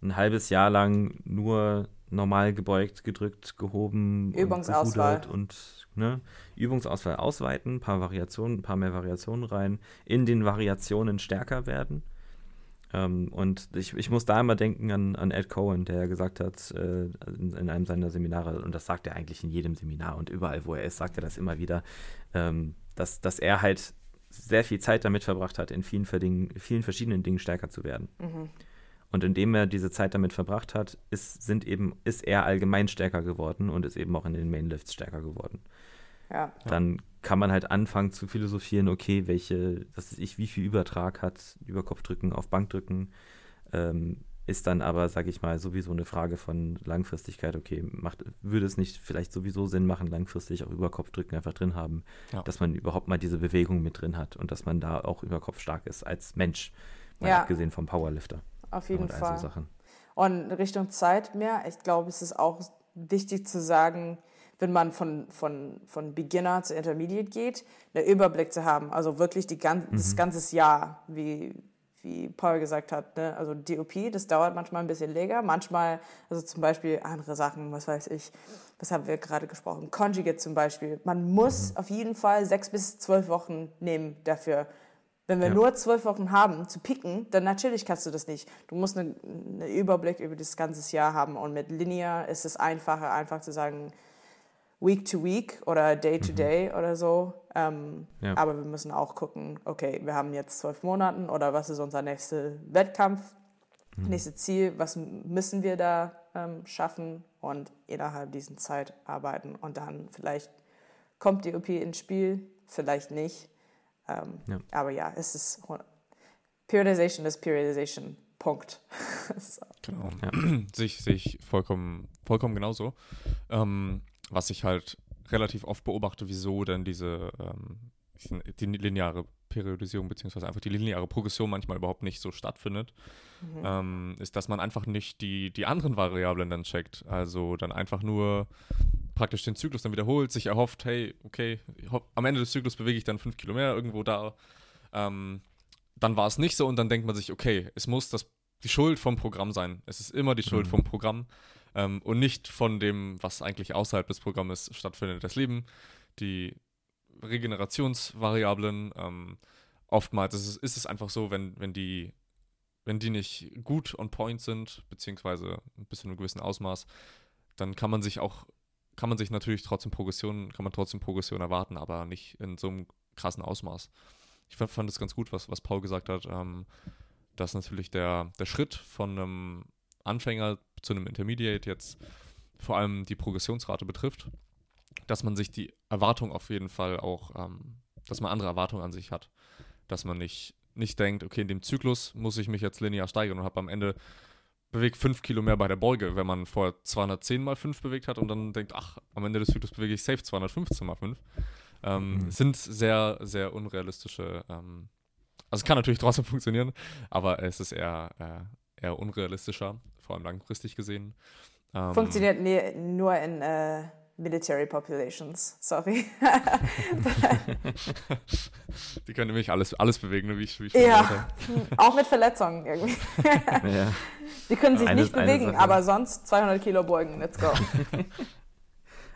ein halbes Jahr lang nur normal gebeugt, gedrückt, gehoben, Übungsauswahl und, und ne, Übungsauswahl ausweiten, ein paar Variationen, ein paar mehr Variationen rein, in den Variationen stärker werden ähm, und ich, ich muss da immer denken an, an Ed Cohen, der gesagt hat äh, in, in, einem seiner Seminare, und das sagt er eigentlich in jedem Seminar und überall, wo er ist, sagt er das immer wieder, ähm, dass, dass er halt sehr viel Zeit damit verbracht hat, in vielen, vielen verschiedenen Dingen stärker zu werden. Mhm. Und indem er diese Zeit damit verbracht hat, ist, sind eben, ist er allgemein stärker geworden und ist eben auch in den Mainlifts stärker geworden. Ja. Dann kann man halt anfangen zu philosophieren, okay, welche, was weiß ich, wie viel Übertrag hat Überkopfdrücken auf Bankdrücken, ähm, ist dann aber, sag ich mal, sowieso eine Frage von Langfristigkeit. Okay, macht, würde es nicht vielleicht sowieso Sinn machen, langfristig auch Überkopfdrücken einfach drin haben, ja. dass man überhaupt mal diese Bewegung mit drin hat und dass man da auch überkopfstark ist als Mensch, mal ja. abgesehen vom Powerlifter. Auf jeden Fall. So und Richtung Zeit mehr, ich glaube, es ist auch wichtig zu sagen, wenn man von, von, von Beginner zu Intermediate geht, einen Überblick zu haben. Also wirklich die gan mhm. das ganze Jahr, wie, wie Paul gesagt hat, ne? also DOP, das dauert manchmal ein bisschen länger, manchmal, also zum Beispiel andere Sachen, was weiß ich, was haben wir gerade gesprochen, Conjugate zum Beispiel, man muss mhm. auf jeden Fall sechs bis zwölf Wochen nehmen dafür. Wenn wir ja. nur zwölf Wochen haben zu picken, dann natürlich kannst du das nicht. Du musst einen, einen Überblick über das ganze Jahr haben und mit Linear ist es einfacher, einfach zu sagen, Week to Week oder Day to mhm. Day mhm. oder so. Ähm, ja. Aber wir müssen auch gucken, okay, wir haben jetzt zwölf Monate oder was ist unser nächster Wettkampf, mhm. nächstes Ziel, was müssen wir da ähm, schaffen und innerhalb dieser Zeit arbeiten und dann vielleicht kommt die OP ins Spiel, vielleicht nicht. Ähm, ja. Aber ja, es ist Periodization ist Periodization. Punkt. so. Genau. Ja. Sehe ich, sehe ich vollkommen, vollkommen genauso. Ähm, was ich halt relativ oft beobachte, wieso denn diese ähm, die lineare Periodisierung beziehungsweise einfach die lineare Progression manchmal überhaupt nicht so stattfindet, mhm. ähm, ist, dass man einfach nicht die, die anderen Variablen dann checkt. Also dann einfach nur praktisch den Zyklus dann wiederholt, sich erhofft, hey, okay, am Ende des Zyklus bewege ich dann fünf Kilo mehr irgendwo da. Ähm, dann war es nicht so und dann denkt man sich, okay, es muss das, die Schuld vom Programm sein. Es ist immer die Schuld mhm. vom Programm ähm, und nicht von dem, was eigentlich außerhalb des Programmes stattfindet. Das Leben, die Regenerationsvariablen, ähm, oftmals ist es, ist es einfach so, wenn, wenn die wenn die nicht gut on point sind, beziehungsweise bis zu einem gewissen Ausmaß, dann kann man sich auch, kann man sich natürlich trotzdem Progression, kann man trotzdem Progression erwarten, aber nicht in so einem krassen Ausmaß. Ich fand es ganz gut, was, was Paul gesagt hat, ähm, dass natürlich der, der Schritt von einem Anfänger zu einem Intermediate jetzt vor allem die Progressionsrate betrifft, dass man sich die Erwartung auf jeden Fall auch, ähm, dass man andere Erwartungen an sich hat. Dass man nicht, nicht denkt, okay, in dem Zyklus muss ich mich jetzt linear steigern und habe am Ende bewegt 5 Kilo mehr bei der Beuge, wenn man vorher 210 mal 5 bewegt hat und dann denkt, ach, am Ende des Zyklus bewege ich safe 215 mal 5. Ähm, mhm. Sind sehr, sehr unrealistische, ähm, also es kann natürlich trotzdem funktionieren, aber es ist eher, äh, eher unrealistischer vor allem langfristig gesehen. Ähm, Funktioniert nee, nur in äh, Military Populations, sorry. Die können nämlich alles, alles bewegen, ne, wie ich, wie ich Ja, auch mit Verletzungen irgendwie. ja. Die können sich eine, nicht bewegen, aber sonst 200 Kilo beugen, let's go.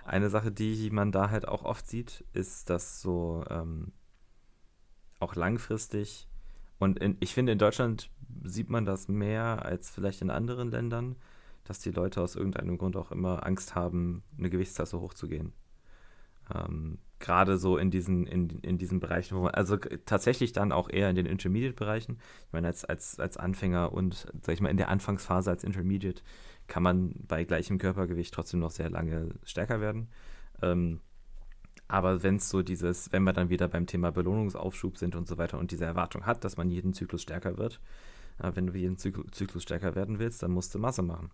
Eine Sache, die man da halt auch oft sieht, ist, dass so ähm, auch langfristig und in, ich finde, in Deutschland sieht man das mehr als vielleicht in anderen Ländern, dass die Leute aus irgendeinem Grund auch immer Angst haben, eine Gewichtsklasse hochzugehen. Ähm, Gerade so in diesen, in, in diesen Bereichen, wo man, also tatsächlich dann auch eher in den Intermediate-Bereichen. Ich meine, als, als, als Anfänger und, sag ich mal, in der Anfangsphase als Intermediate kann man bei gleichem Körpergewicht trotzdem noch sehr lange stärker werden. Ähm, aber wenn es so dieses, wenn wir dann wieder beim Thema Belohnungsaufschub sind und so weiter und diese Erwartung hat, dass man jeden Zyklus stärker wird, äh, wenn du jeden Zyklus stärker werden willst, dann musst du Masse machen.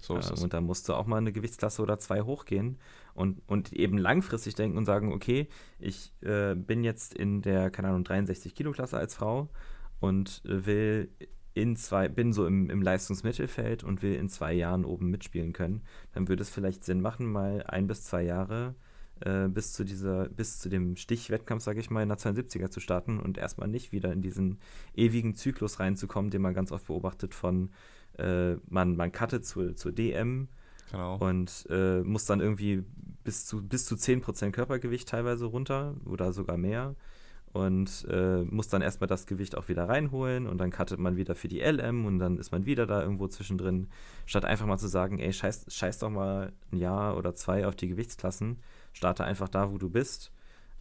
So ist äh, es. Und dann musst du auch mal eine Gewichtsklasse oder zwei hochgehen und, und eben langfristig denken und sagen, okay, ich äh, bin jetzt in der, keine Ahnung, 63 Kilo Klasse als Frau und will in zwei, bin so im, im Leistungsmittelfeld und will in zwei Jahren oben mitspielen können, dann würde es vielleicht Sinn machen, mal ein bis zwei Jahre äh, bis zu dieser, bis zu dem Stichwettkampf, sage ich mal, in der 72er zu starten und erstmal nicht wieder in diesen ewigen Zyklus reinzukommen, den man ganz oft beobachtet von äh, man, man cuttet zur, zur DM genau. und äh, muss dann irgendwie bis zu, bis zu 10% Körpergewicht teilweise runter oder sogar mehr und äh, muss dann erstmal das Gewicht auch wieder reinholen und dann cuttet man wieder für die LM und dann ist man wieder da irgendwo zwischendrin, statt einfach mal zu sagen, ey, scheiß, scheiß doch mal ein Jahr oder zwei auf die Gewichtsklassen Starte einfach da, wo du bist.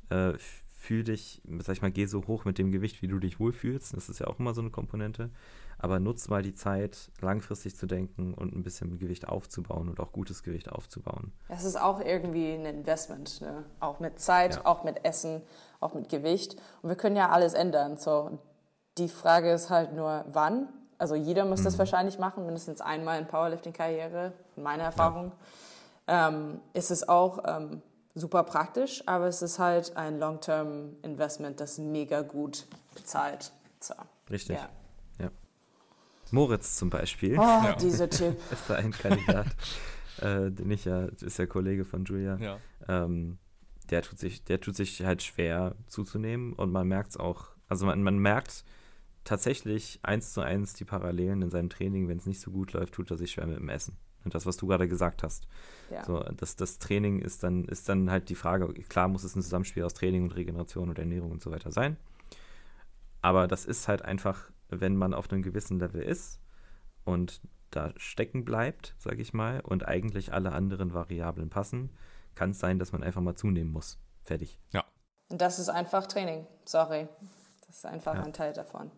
Äh, fühl dich, sag ich mal, geh so hoch mit dem Gewicht, wie du dich wohlfühlst. Das ist ja auch immer so eine Komponente. Aber nutz mal die Zeit, langfristig zu denken und ein bisschen Gewicht aufzubauen und auch gutes Gewicht aufzubauen. Das ist auch irgendwie ein Investment, ne? auch mit Zeit, ja. auch mit Essen, auch mit Gewicht. Und wir können ja alles ändern. So, die Frage ist halt nur, wann. Also jeder muss mhm. das wahrscheinlich machen, mindestens einmal in Powerlifting-Karriere, in meiner Erfahrung. Ja. Ähm, ist es auch ähm, super praktisch, aber es ist halt ein Long-Term-Investment, das mega gut bezahlt. So. Richtig. Ja. ja. Moritz zum Beispiel. Oh, ja. dieser Typ. ist da ein Kandidat, äh, den ich ja, ist der Kollege von Julia. Ja. Ähm, der tut sich, der tut sich halt schwer zuzunehmen und man merkt es auch, also man, man merkt tatsächlich eins zu eins die Parallelen in seinem Training. Wenn es nicht so gut läuft, tut er sich schwer mit dem Essen. Und das, was du gerade gesagt hast. Ja. So, das, das Training ist dann, ist dann halt die Frage, klar muss es ein Zusammenspiel aus Training und Regeneration und Ernährung und so weiter sein. Aber das ist halt einfach, wenn man auf einem gewissen Level ist und da stecken bleibt, sage ich mal, und eigentlich alle anderen Variablen passen, kann es sein, dass man einfach mal zunehmen muss. Fertig. Ja. Und das ist einfach Training. Sorry. Das ist einfach ja. ein Teil davon.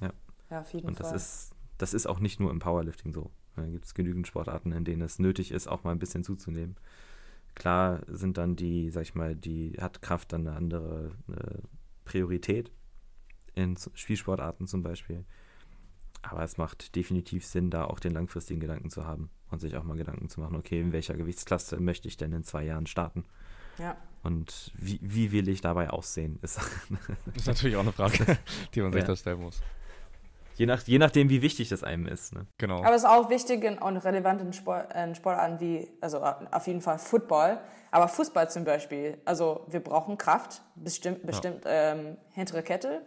Ja. Ja, auf jeden und Fall. Und das ist, das ist auch nicht nur im Powerlifting so. Da gibt es genügend Sportarten, in denen es nötig ist, auch mal ein bisschen zuzunehmen. Klar sind dann die, sag ich mal, die hat Kraft dann eine andere eine Priorität in Spielsportarten zum Beispiel. Aber es macht definitiv Sinn, da auch den langfristigen Gedanken zu haben und sich auch mal Gedanken zu machen, okay, in welcher Gewichtsklasse möchte ich denn in zwei Jahren starten? Ja. Und wie, wie will ich dabei aussehen? Ist, ist natürlich auch eine Frage, die man sich ja. da stellen muss. Je, nach, je nachdem, wie wichtig das einem ist. Ne? Genau. Aber es ist auch wichtig und relevant in, Sport, in Sportarten wie, also auf jeden Fall Football, aber Fußball zum Beispiel. Also wir brauchen Kraft, bestimmt, bestimmt ja. ähm, hintere Kette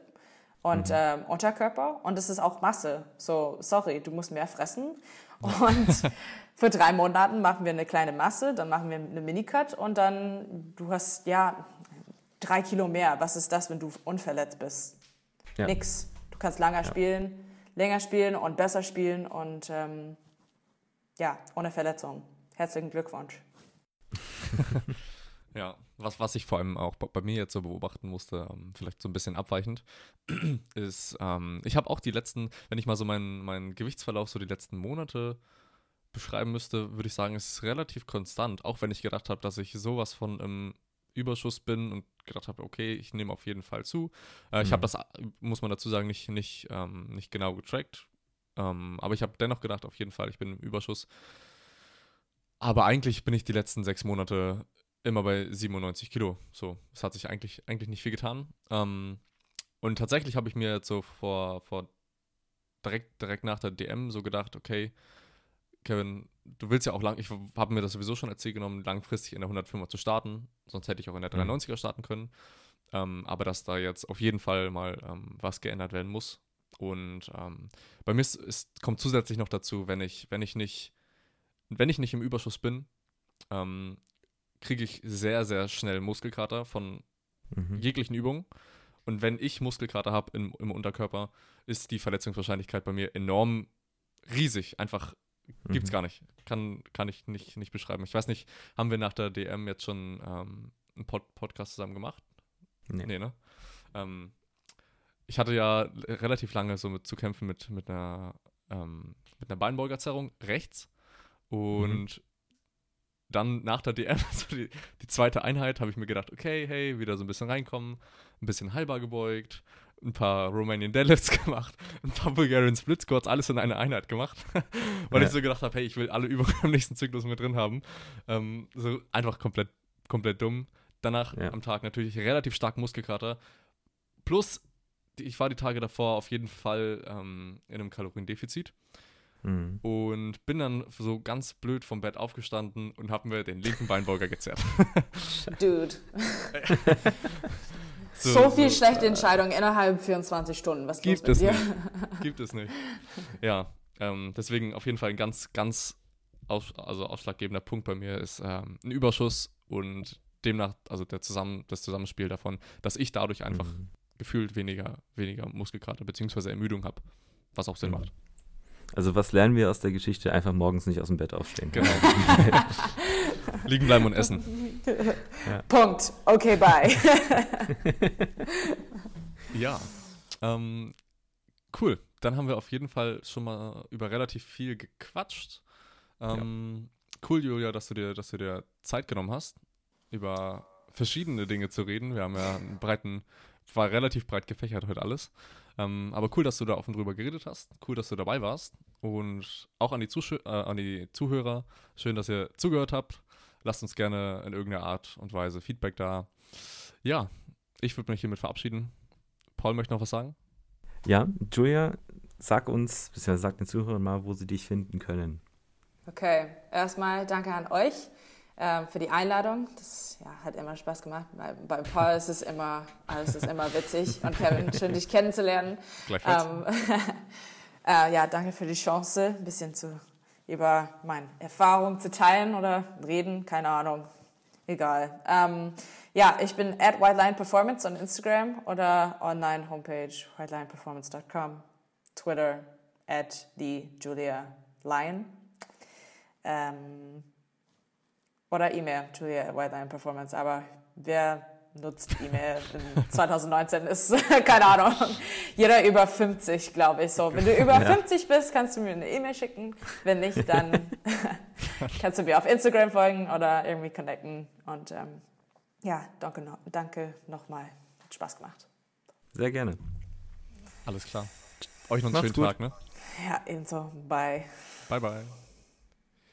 und mhm. ähm, Unterkörper und es ist auch Masse. So, sorry, du musst mehr fressen. Und für drei Monaten machen wir eine kleine Masse, dann machen wir eine Minicut und dann, du hast ja drei Kilo mehr. Was ist das, wenn du unverletzt bist? Ja. Nix kannst länger ja. spielen, länger spielen und besser spielen und ähm, ja, ohne Verletzung. Herzlichen Glückwunsch. ja, was, was ich vor allem auch bei mir jetzt so beobachten musste, ähm, vielleicht so ein bisschen abweichend, ist, ähm, ich habe auch die letzten, wenn ich mal so meinen mein Gewichtsverlauf so die letzten Monate beschreiben müsste, würde ich sagen, es ist relativ konstant, auch wenn ich gedacht habe, dass ich sowas von im Überschuss bin und gedacht habe, okay, ich nehme auf jeden Fall zu. Äh, mhm. Ich habe das, muss man dazu sagen, nicht, nicht, ähm, nicht genau getrackt. Ähm, aber ich habe dennoch gedacht, auf jeden Fall, ich bin im Überschuss. Aber eigentlich bin ich die letzten sechs Monate immer bei 97 Kilo. So, es hat sich eigentlich, eigentlich nicht viel getan. Ähm, und tatsächlich habe ich mir jetzt so vor, vor direkt, direkt nach der DM so gedacht, okay, Kevin, du willst ja auch lang, ich habe mir das sowieso schon erzählt genommen, langfristig in der 105er zu starten. Sonst hätte ich auch in der 93er mhm. starten können. Ähm, aber dass da jetzt auf jeden Fall mal ähm, was geändert werden muss. Und ähm, bei mir ist, ist, kommt zusätzlich noch dazu, wenn ich, wenn ich nicht, wenn ich nicht im Überschuss bin, ähm, kriege ich sehr, sehr schnell Muskelkater von mhm. jeglichen Übungen. Und wenn ich Muskelkater habe im, im Unterkörper, ist die Verletzungswahrscheinlichkeit bei mir enorm riesig. Einfach Gibt's mhm. gar nicht. Kann, kann ich nicht, nicht beschreiben. Ich weiß nicht, haben wir nach der DM jetzt schon ähm, einen Pod Podcast zusammen gemacht? Nee. Nee, ne? Ähm, ich hatte ja relativ lange so mit, zu kämpfen mit, mit einer, ähm, mit einer Beinbeugerzerrung rechts. Und mhm. dann nach der DM, also die, die zweite Einheit, habe ich mir gedacht, okay, hey, wieder so ein bisschen reinkommen, ein bisschen halber gebeugt, ein paar Romanian Deadlifts gemacht, ein paar Bulgarian Split Squats, alles in einer Einheit gemacht. Weil ja. ich so gedacht habe, hey, ich will alle Übungen im nächsten Zyklus mit drin haben. Ähm, so einfach komplett, komplett dumm. Danach ja. am Tag natürlich relativ stark Muskelkater. Plus, ich war die Tage davor auf jeden Fall ähm, in einem Kaloriendefizit. Mhm. Und bin dann so ganz blöd vom Bett aufgestanden und habe mir den linken Beinbeuger gezerrt. Dude. So, so viel so, schlechte äh, Entscheidungen innerhalb 24 Stunden. Was gibt es dir? nicht. Gibt es nicht. Ja, ähm, deswegen auf jeden Fall ein ganz, ganz aus, also ausschlaggebender Punkt bei mir ist ähm, ein Überschuss und demnach, also der Zusammen, das Zusammenspiel davon, dass ich dadurch einfach mhm. gefühlt weniger, weniger Muskelkater bzw. Ermüdung habe, was auch Sinn mhm. macht. Also was lernen wir aus der Geschichte? Einfach morgens nicht aus dem Bett aufstehen. Genau. Liegen bleiben und essen. Ja. Punkt. Okay, bye. ja. Ähm, cool. Dann haben wir auf jeden Fall schon mal über relativ viel gequatscht. Ähm, ja. Cool, Julia, dass du, dir, dass du dir Zeit genommen hast, über verschiedene Dinge zu reden. Wir haben ja einen breiten, war relativ breit gefächert heute alles. Ähm, aber cool, dass du da offen drüber geredet hast. Cool, dass du dabei warst. Und auch an die, Zuschö äh, an die Zuhörer, schön, dass ihr zugehört habt. Lasst uns gerne in irgendeiner Art und Weise Feedback da. Ja, ich würde mich hiermit verabschieden. Paul möchte noch was sagen? Ja, Julia, sag uns, beziehungsweise sag den Zuhörern mal, wo sie dich finden können. Okay, erstmal danke an euch. äh, für die Einladung. Das ja, hat immer Spaß gemacht. Bei, bei Paul ist es immer, alles ist immer witzig und Kevin, schön dich kennenzulernen. Gleichfalls. Ähm, äh, ja, danke für die Chance, ein bisschen zu, über meine Erfahrung zu teilen oder reden, keine Ahnung. Egal. Ähm, ja, ich bin at Whiteline Performance on Instagram oder online Homepage whitelineperformance.com, Twitter at die Julia Lion ähm, oder E-Mail Julia at Whiteline Performance. Aber wer nutzt E-Mail in 2019 ist keine Ahnung. Jeder über 50, glaube ich. So, wenn du über ja. 50 bist, kannst du mir eine E-Mail schicken. Wenn nicht, dann kannst du mir auf Instagram folgen oder irgendwie connecten. Und ähm, ja, danke, danke nochmal. Hat Spaß gemacht. Sehr gerne. Alles klar. Euch noch einen Macht's schönen gut. Tag, ne? Ja, ebenso. Bye. Bye, bye.